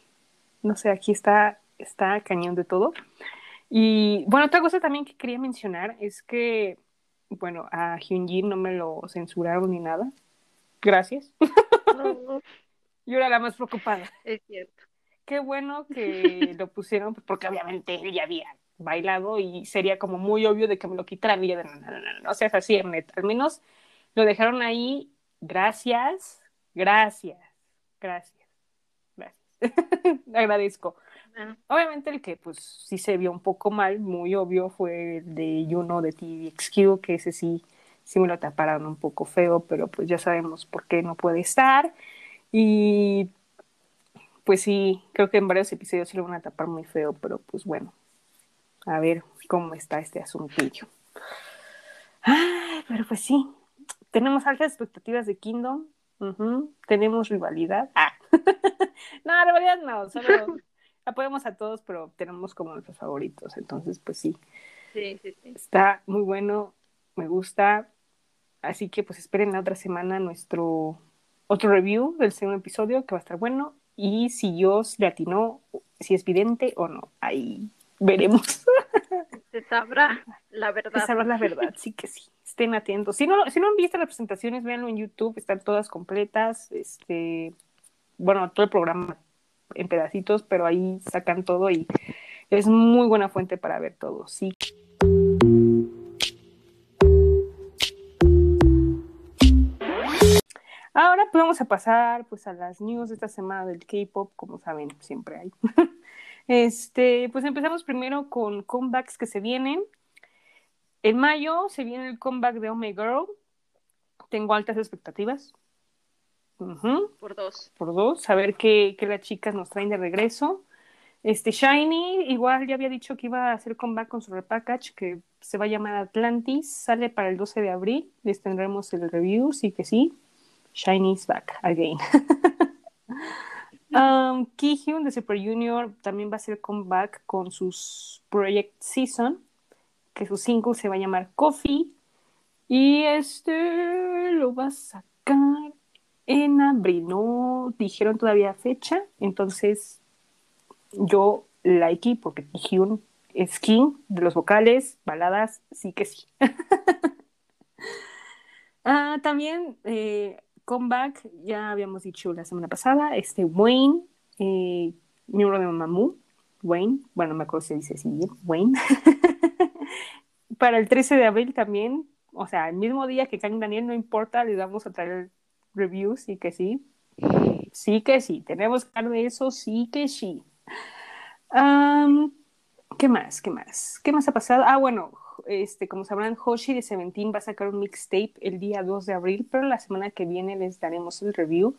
No sé, aquí está, está cañón de todo. Y bueno, otra cosa también que quería mencionar es que, bueno, a Hyunjin no me lo censuraron ni nada. Gracias. Yo era la más preocupada. Es cierto qué bueno que lo pusieron, pues, porque obviamente él ya había bailado y sería como muy obvio de que me lo quitaran. Y yo, no, no, no, no, no seas así, Ernet. Al menos lo dejaron ahí. Gracias, gracias, gracias, gracias. Agradezco. Obviamente el que pues sí se vio un poco mal, muy obvio, fue el de Juno de TVXQ, que ese sí, sí me lo taparon un poco feo, pero pues ya sabemos por qué no puede estar. Y pues sí, creo que en varios episodios sí lo van a tapar muy feo, pero pues bueno, a ver cómo está este asuntillo. pero pues sí, tenemos altas expectativas de Kingdom, tenemos rivalidad. Ah. no, rivalidad no, solo apoyamos a todos, pero tenemos como nuestros favoritos, entonces pues sí. Sí, sí, sí. Está muy bueno, me gusta. Así que pues esperen la otra semana nuestro otro review del segundo episodio que va a estar bueno y si Dios le atinó, si es vidente o no. Ahí veremos. Se sabrá la verdad. Se sabrá la verdad, sí que sí. Estén atentos. Si no, si no han visto las presentaciones, véanlo en YouTube, están todas completas. Este, bueno, todo el programa en pedacitos, pero ahí sacan todo y es muy buena fuente para ver todo. Sí. Ahora pues vamos a pasar pues a las news de esta semana del K-pop, como saben, siempre hay. este, pues empezamos primero con comebacks que se vienen. En mayo se viene el comeback de Oh My Girl. Tengo altas expectativas. Por dos. Por dos. A ver qué, qué las chicas nos traen de regreso. Este Shiny, igual ya había dicho que iba a hacer comeback con su repackage, que se va a llamar Atlantis. Sale para el 12 de abril. Les tendremos el review, sí que sí. Shiny's back again. um, Kihyun de Super Junior también va a hacer comeback con sus Project Season, que su single se va a llamar Coffee. Y este lo va a sacar en abril. No dijeron todavía fecha, entonces yo like porque Kihyun es king de los vocales, baladas, sí que sí. Ah, también eh, comeback, ya habíamos dicho la semana pasada, este Wayne, eh, miembro de Mamamoo, Wayne, bueno, me acuerdo si dice así Wayne. Para el 13 de abril también, o sea, el mismo día que Kang Daniel, no importa, les vamos a traer reviews, sí que sí. Sí que sí, tenemos de eso, sí que sí. ¿Qué más? ¿Qué más? ¿Qué más ha pasado? Ah, bueno, este, como sabrán, Hoshi de Seventeen va a sacar un mixtape el día 2 de abril, pero la semana que viene les daremos el review.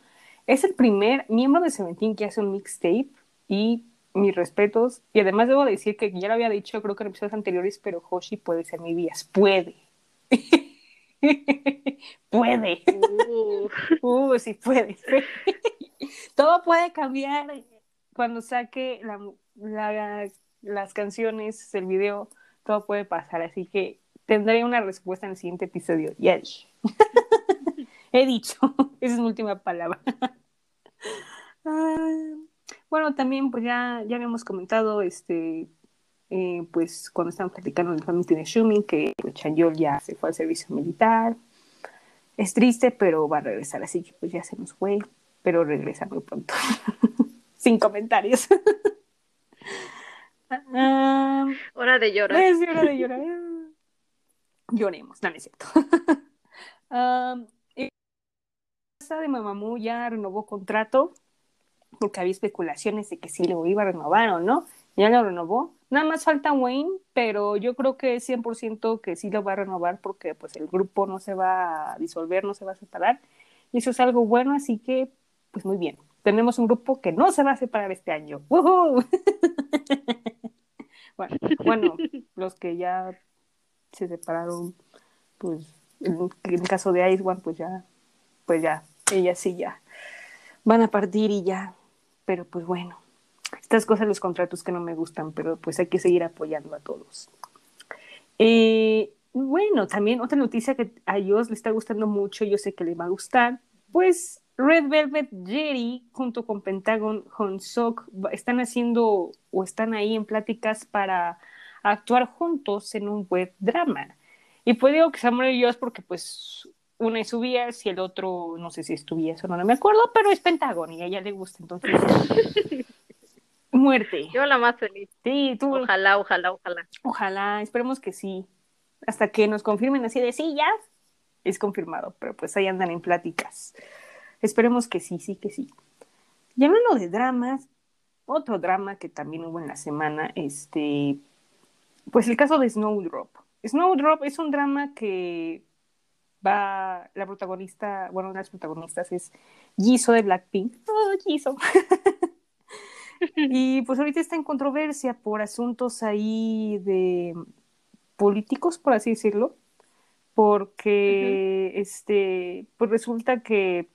Es el primer miembro de Seventeen que hace un mixtape y mis respetos. Y además debo decir que ya lo había dicho, creo que en episodios anteriores, pero Hoshi puede ser mi vías. Puede. puede. Uh. uh, sí puede. Todo puede cambiar cuando saque las canciones, el video todo puede pasar, así que tendré una respuesta en el siguiente episodio. Yes. He dicho, esa es mi última palabra. Ah, bueno, también pues ya, ya habíamos comentado, este, eh, pues cuando estábamos platicando del family de Shumi, que pues, Chanyol ya se fue al servicio militar. Es triste, pero va a regresar, así que pues ya se nos fue, pero regresa muy pronto. Sin comentarios. Ah, hora de llorar. Es hora de llorar. Lloremos, no, no es cierto. um, de Mamamoo ya renovó contrato porque había especulaciones de que sí lo iba a renovar o no. Ya lo renovó. Nada más falta Wayne, pero yo creo que es 100% que sí lo va a renovar porque pues el grupo no se va a disolver, no se va a separar. Y eso es algo bueno, así que pues muy bien. Tenemos un grupo que no se va a separar este año. bueno, bueno, los que ya se separaron, pues en el caso de Ice One, pues ya, pues ya, ella sí ya van a partir y ya. Pero pues bueno, estas cosas, los contratos que no me gustan, pero pues hay que seguir apoyando a todos. Eh, bueno, también otra noticia que a ellos le está gustando mucho, yo sé que le va a gustar, pues Red Velvet Jerry junto con Pentagon Honsok están haciendo o están ahí en pláticas para actuar juntos en un web drama. Y pues digo que se ellos porque pues una es Ubías y el otro no sé si es Ubías o no, no me acuerdo, pero es Pentagon y a ella le gusta, entonces muerte. Yo la más feliz. Sí, tú. Ojalá, ojalá, ojalá. Ojalá, esperemos que sí. Hasta que nos confirmen así de sí, ya es confirmado, pero pues ahí andan en pláticas. Esperemos que sí, sí, que sí. Y hablando de dramas, otro drama que también hubo en la semana, este, pues el caso de Snowdrop. Snowdrop es un drama que va, la protagonista, bueno, una de las protagonistas es Jisoo de Blackpink. Oh, Jisoo. y pues ahorita está en controversia por asuntos ahí de políticos, por así decirlo, porque este, pues resulta que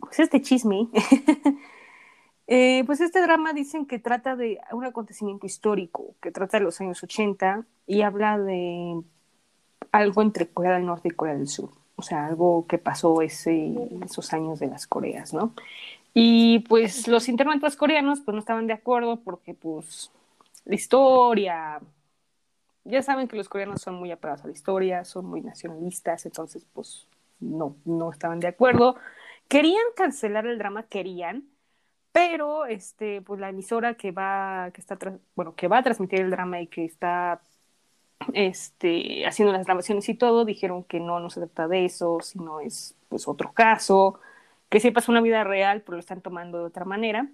pues este chisme, eh, pues este drama dicen que trata de un acontecimiento histórico, que trata de los años 80 y habla de algo entre Corea del Norte y Corea del Sur, o sea, algo que pasó ese, esos años de las Coreas, ¿no? Y pues los internautas coreanos pues no estaban de acuerdo porque pues la historia, ya saben que los coreanos son muy apegados a la historia, son muy nacionalistas, entonces pues no, no estaban de acuerdo. Querían cancelar el drama, querían, pero este, pues la emisora que va, que está, bueno, que va a transmitir el drama y que está este, haciendo las grabaciones y todo, dijeron que no, no se trata de eso, sino es pues otro caso que sí pasó una vida real, pero lo están tomando de otra manera.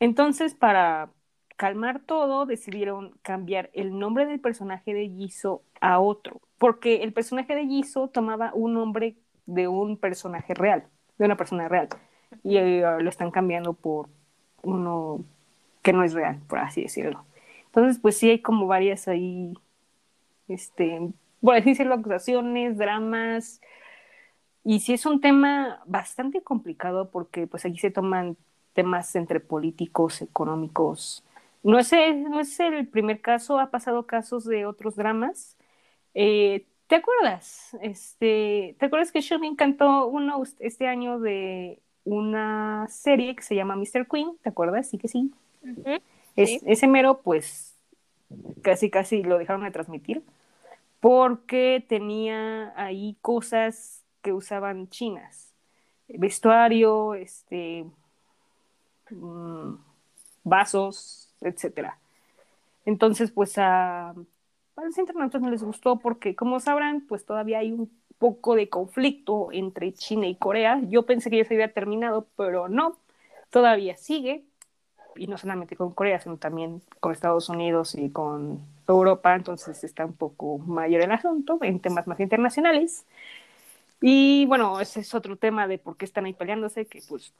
Entonces, para calmar todo, decidieron cambiar el nombre del personaje de Jisoo a otro, porque el personaje de Jisoo tomaba un nombre de un personaje real, de una persona real, y eh, lo están cambiando por uno que no es real, por así decirlo. Entonces, pues sí hay como varias ahí, este, por decirlo, acusaciones, dramas, y sí es un tema bastante complicado porque pues aquí se toman temas entre políticos, económicos. No es el, no es el primer caso, ha pasado casos de otros dramas. Eh, ¿Te acuerdas? Este, ¿Te acuerdas que yo me encantó uno este año de una serie que se llama Mr. Queen? ¿Te acuerdas? Sí que sí. es, Ese mero, pues, casi casi lo dejaron de transmitir porque tenía ahí cosas que usaban chinas. Vestuario, este, mm, vasos, etcétera. Entonces, pues a, a los internautas no les gustó porque, como sabrán, pues todavía hay un poco de conflicto entre China y Corea. Yo pensé que ya se había terminado, pero no, todavía sigue. Y no solamente con Corea, sino también con Estados Unidos y con Europa. Entonces está un poco mayor el asunto en temas más internacionales. Y bueno, ese es otro tema de por qué están ahí peleándose, que pues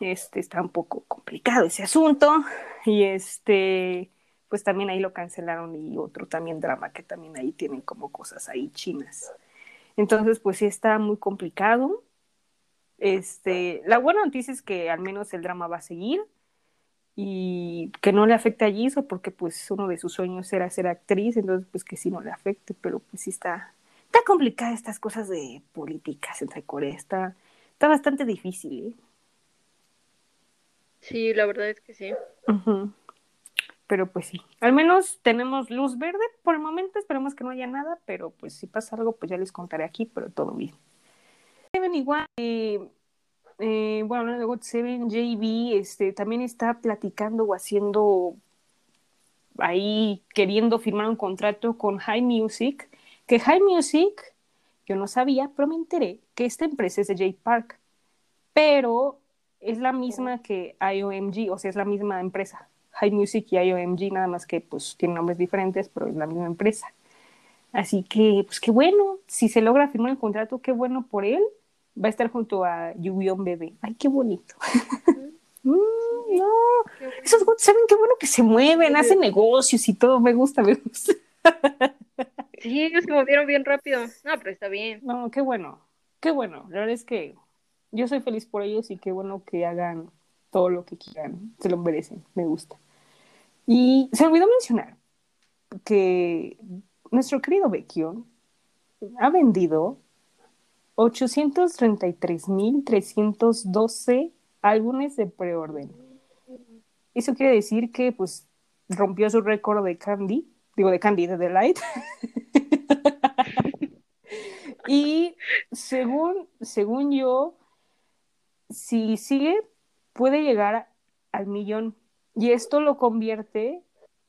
este está un poco complicado ese asunto. Y este, pues también ahí lo cancelaron y otro también drama que también ahí tienen como cosas ahí chinas. Entonces, pues sí está muy complicado. Este, la buena noticia es que al menos el drama va a seguir y que no le afecte a Jisoo porque pues uno de sus sueños era ser actriz, entonces pues que sí no le afecte, pero pues sí está, Está complicada estas cosas de políticas entre Corea. Está, está bastante difícil. ¿eh? Sí, la verdad es que sí. Pero pues sí, al menos tenemos luz verde por el momento, esperemos que no haya nada, pero pues si pasa algo, pues ya les contaré aquí, pero todo bien. Seven igual, eh, eh, bueno, God Seven, JB este, también está platicando o haciendo ahí queriendo firmar un contrato con High Music, que High Music, yo no sabía, pero me enteré que esta empresa es de J Park, pero es la misma que IOMG, o sea, es la misma empresa. High Music y IOMG, nada más que pues tienen nombres diferentes, pero es la misma empresa. Así que, pues qué bueno, si se logra firmar el contrato, qué bueno por él. Va a estar junto a Yubion Bebé. Ay, qué bonito. mm, no, esos saben qué bueno que se mueven, hacen negocios y todo. Me gusta, me gusta. sí, ellos se movieron bien rápido. No, pero está bien. No, qué bueno, qué bueno. La verdad es que yo soy feliz por ellos y qué bueno que hagan todo lo que quieran. Se lo merecen, me gusta. Y se olvidó mencionar que nuestro querido Vecchio ha vendido 833.312 álbumes de preorden. Eso quiere decir que pues rompió su récord de Candy, digo de Candy, de Delight. y según, según yo, si sigue, puede llegar al millón. Y esto lo convierte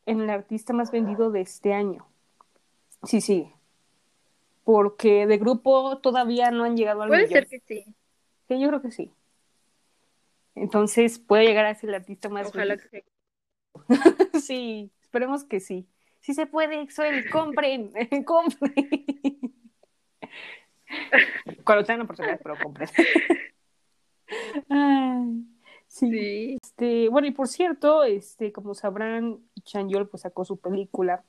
en el artista más vendido de este año. Sí, sí. Porque de grupo todavía no han llegado al Puede millón. ser que sí. Sí, yo creo que sí. Entonces puede llegar a ser el artista más Ojalá vendido. que sí. sí, esperemos que sí. Sí se puede, Excel, compren, compren. Cuando tengan oportunidad, pero compren. Ay, sí. Sí. Este, bueno, y por cierto, este, como sabrán, Chanyeol pues sacó su película,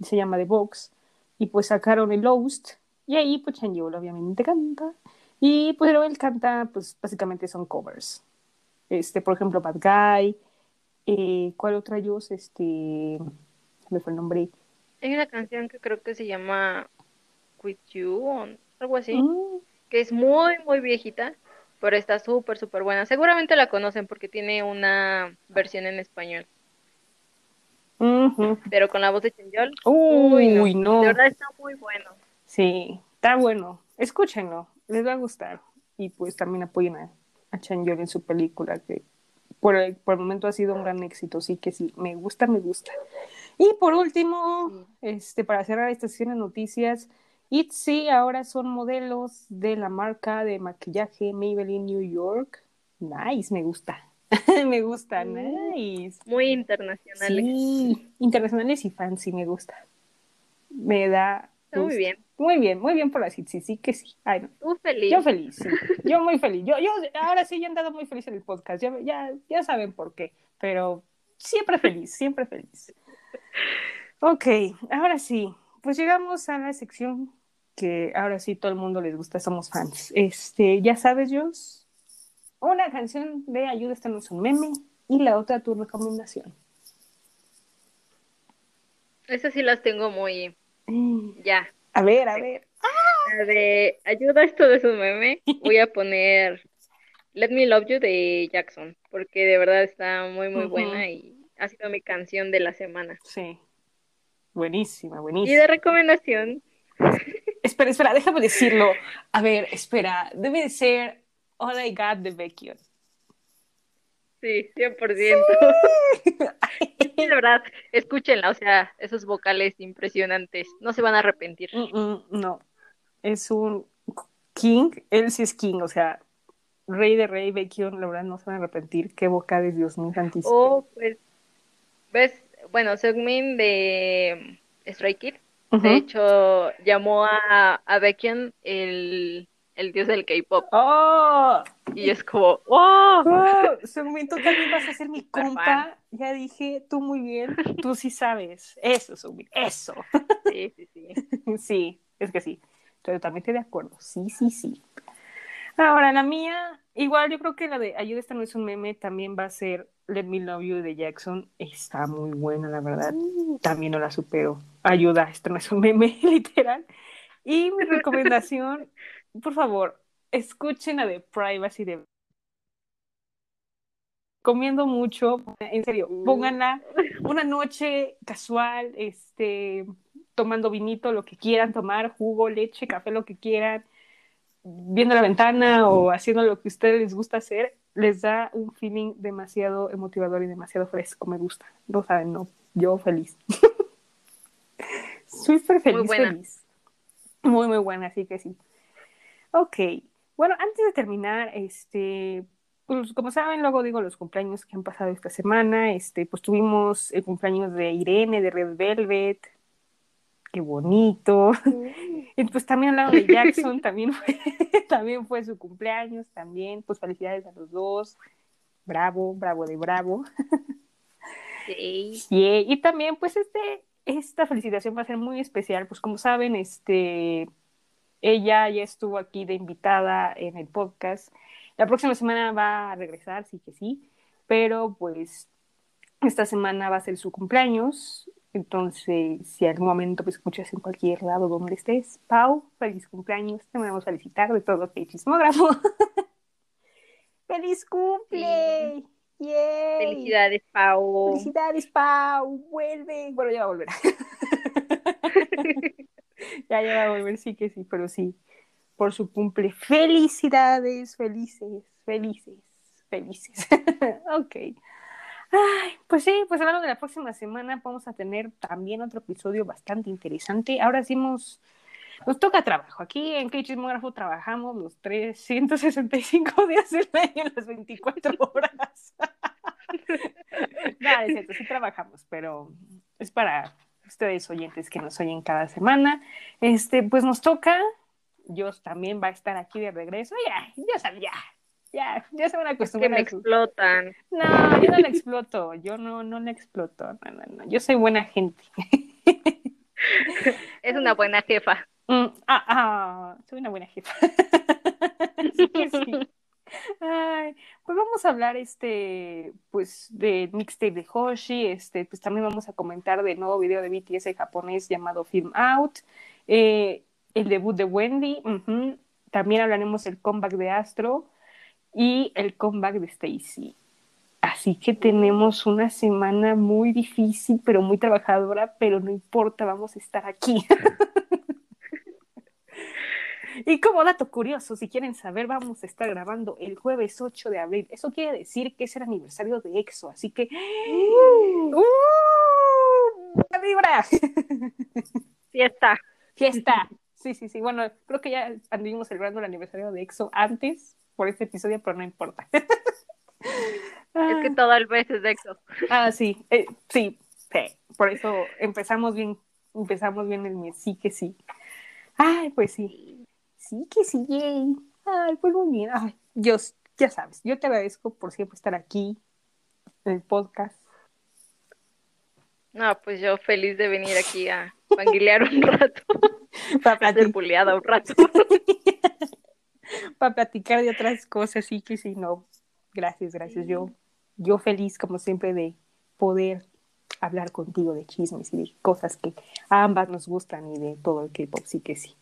se llama The Box, y pues sacaron el Lost, y ahí pues Chanyeol obviamente canta, y pues pero él canta, pues básicamente son covers. Este, por ejemplo, Bad Guy, eh, ¿cuál otra ellos? Este, me fue el nombre. Hay una canción que creo que se llama With You o algo así, Mm, que es muy, muy viejita, pero está súper, súper buena. Seguramente la conocen porque tiene una versión en español, pero con la voz de Chanyeol. Uy, Uy, no. De verdad está muy bueno. Sí, está bueno. Escúchenlo, les va a gustar. Y pues también apoyen a, a Chanyeol en su película, que por el, por el momento ha sido un gran éxito. Sí que sí, me gusta, me gusta. Y por último, este, para cerrar esta sesión de noticias, ITZY ahora son modelos de la marca de maquillaje Maybelline New York. Nice, me gusta. me gusta, Mm. nice. Muy internacionales. Sí, internacionales y fancy, me gusta. Me da. Está muy bien. Muy bien, muy bien por la sí, sí que sí. Ay, no. Tú feliz. Yo feliz, sí. Yo muy feliz. Yo, yo ahora sí ya he andado muy feliz en el podcast. Ya, ya, ya saben por qué. Pero siempre feliz, siempre feliz. Ok, ahora sí. Pues llegamos a la sección que ahora sí todo el mundo les gusta, somos fans. Este, ya sabes, Jos, una canción de Ayuda, esta no es un meme, y la otra tu recomendación. Esas sí las tengo muy ya. A ver, a ver. La de ayuda, esto de su meme. Voy a poner Let Me Love You de Jackson, porque de verdad está muy, muy buena y ha sido mi canción de la semana. Sí. Buenísima, Y buenísima. de recomendación, Espera, espera, déjame decirlo. A ver, espera. Debe de ser All I Got de Vecchio. sí, 100%. Sí, de verdad, escúchenla, o sea, esos vocales impresionantes, no se van a arrepentir. Mm, mm, no. Es un king. Él sí es king, o sea, rey de rey, Vecchio, la verdad no se van a arrepentir. Qué vocales, Dios mío santísimo. O, pues, ves, bueno, Seungmin de Stray Kids, Ujú. de hecho, llamó a, a Baekhyun el, el dios del K-pop, ¡Oh! y es como, ¡wow! ¡Oh! Seungmin, tú también vas a ser mi compa. Ya dije, tú muy bien. Tú sí sabes. Eso, Seungmin, eso. Sí, sí, sí. Sí, es que sí. Estoy totalmente de acuerdo. Sí, sí, sí. Ahora, la mía, igual yo creo que la de Ayuda, esta no es un meme, también va a ser Let Me Love You de Jackson. Está muy buena, la verdad. También no la supero. Ayuda, esto no es un meme, literal. Y mi recomendación, por favor, escuchen la de Privacy de comiendo mucho, en serio, pónganla una noche casual, este, tomando vinito, lo que quieran tomar, jugo, leche, café, lo que quieran, viendo la ventana o haciendo lo que a ustedes les gusta hacer, les da un feeling demasiado emotivador y demasiado fresco, me gusta. No saben, no, yo feliz. Súper feliz, muy feliz. Muy, muy buena, así que sí. Ok, bueno, antes de terminar, este, pues como saben, luego digo los cumpleaños que han pasado esta semana, este, pues tuvimos el cumpleaños de Irene de Red Velvet, qué bonito. Y pues también al lado de Jackson, también fue, también fue su cumpleaños, también, pues felicidades a los dos. Bravo, bravo de bravo. Sí. Y también, pues, este, esta felicitación va a ser muy especial, pues como saben, este, ella ya estuvo aquí de invitada en el podcast. La próxima semana va a regresar, sí que sí, pero pues esta semana va a ser su cumpleaños entonces, si algún momento pues, escuchas en cualquier lado donde estés, Pau, feliz cumpleaños, te a felicitar de todo que chismógrafo. ¡Feliz cumple! Felicidades, Pau. Felicidades, Pau. Vuelve. Bueno, ya va a volver. ya, ya va a volver, sí que sí, pero sí. Por su cumple. Felicidades, felices, felices, felices. ok. Ay, pues sí, pues hablando de la próxima semana vamos a tener también otro episodio bastante interesante. Ahora sí nos, toca trabajo. Aquí en Chismógrafo trabajamos los 365 días del año, las 24 horas. Nada, es cierto, sí trabajamos, pero es para ustedes oyentes que nos oyen cada semana. Este, pues nos toca. Yo también va a estar aquí de regreso. Ya, ya sabía, ya, ya se van a acostumbrar. que me explotan. No, yo no la exploto, yo no, no la exploto, no, no, no, yo soy buena gente. es una buena jefa. Mm, ah, ah, soy una buena jefa. sí que sí. Ay, pues vamos a hablar este, pues, de mixtape de Hoshi, este, pues también vamos a comentar del nuevo video de BTS japonés llamado Film Out, eh, el debut de Wendy, también hablaremos del comeback de Astro, y el comeback de Stacy. Así que tenemos una semana muy difícil, pero muy trabajadora, pero no importa, vamos a estar aquí. y como dato curioso, si quieren saber, vamos a estar grabando el jueves 8 de abril. Eso quiere decir que es el aniversario de EXO, así que... ¡Uh! ¡Uh! ¡Vibra! Fiesta. Fiesta. Sí, sí, sí. Bueno, creo que ya anduvimos celebrando el aniversario de EXO antes, por este episodio, pero no importa. es que todo el mes es de EXO. Ah, sí, eh, sí, sí, por eso empezamos bien, empezamos bien el mes, sí que sí. Ay, pues sí, sí que sí, yay. Ay, pues muy bien. Ay, Dios, ya sabes, yo te agradezco por siempre estar aquí en el podcast. No, pues yo feliz de venir aquí a panguilear un rato. Para platicar. un rato. para platicar de otras cosas, sí que sí, no. Gracias, gracias. Yo, yo feliz, como siempre, de poder hablar contigo de chismes y de cosas que a ambas nos gustan y de todo el K-pop, sí que sí.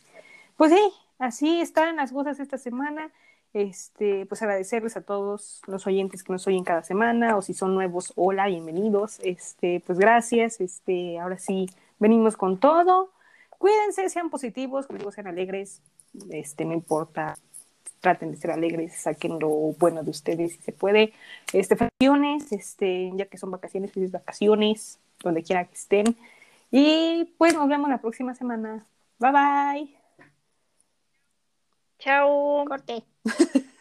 Pues sí, así están las cosas esta semana. Este, pues agradecerles a todos los oyentes que nos oyen cada semana, o si son nuevos, hola, bienvenidos. Este, pues gracias. Este, ahora sí, venimos con todo. Cuídense, sean positivos, sean alegres. Este, no importa traten de ser alegres, saquen lo bueno de ustedes si se puede. Este, vacaciones, este, ya que son vacaciones, felices vacaciones, donde quiera que estén. Y pues nos vemos la próxima semana. Bye bye. Chao. Corte.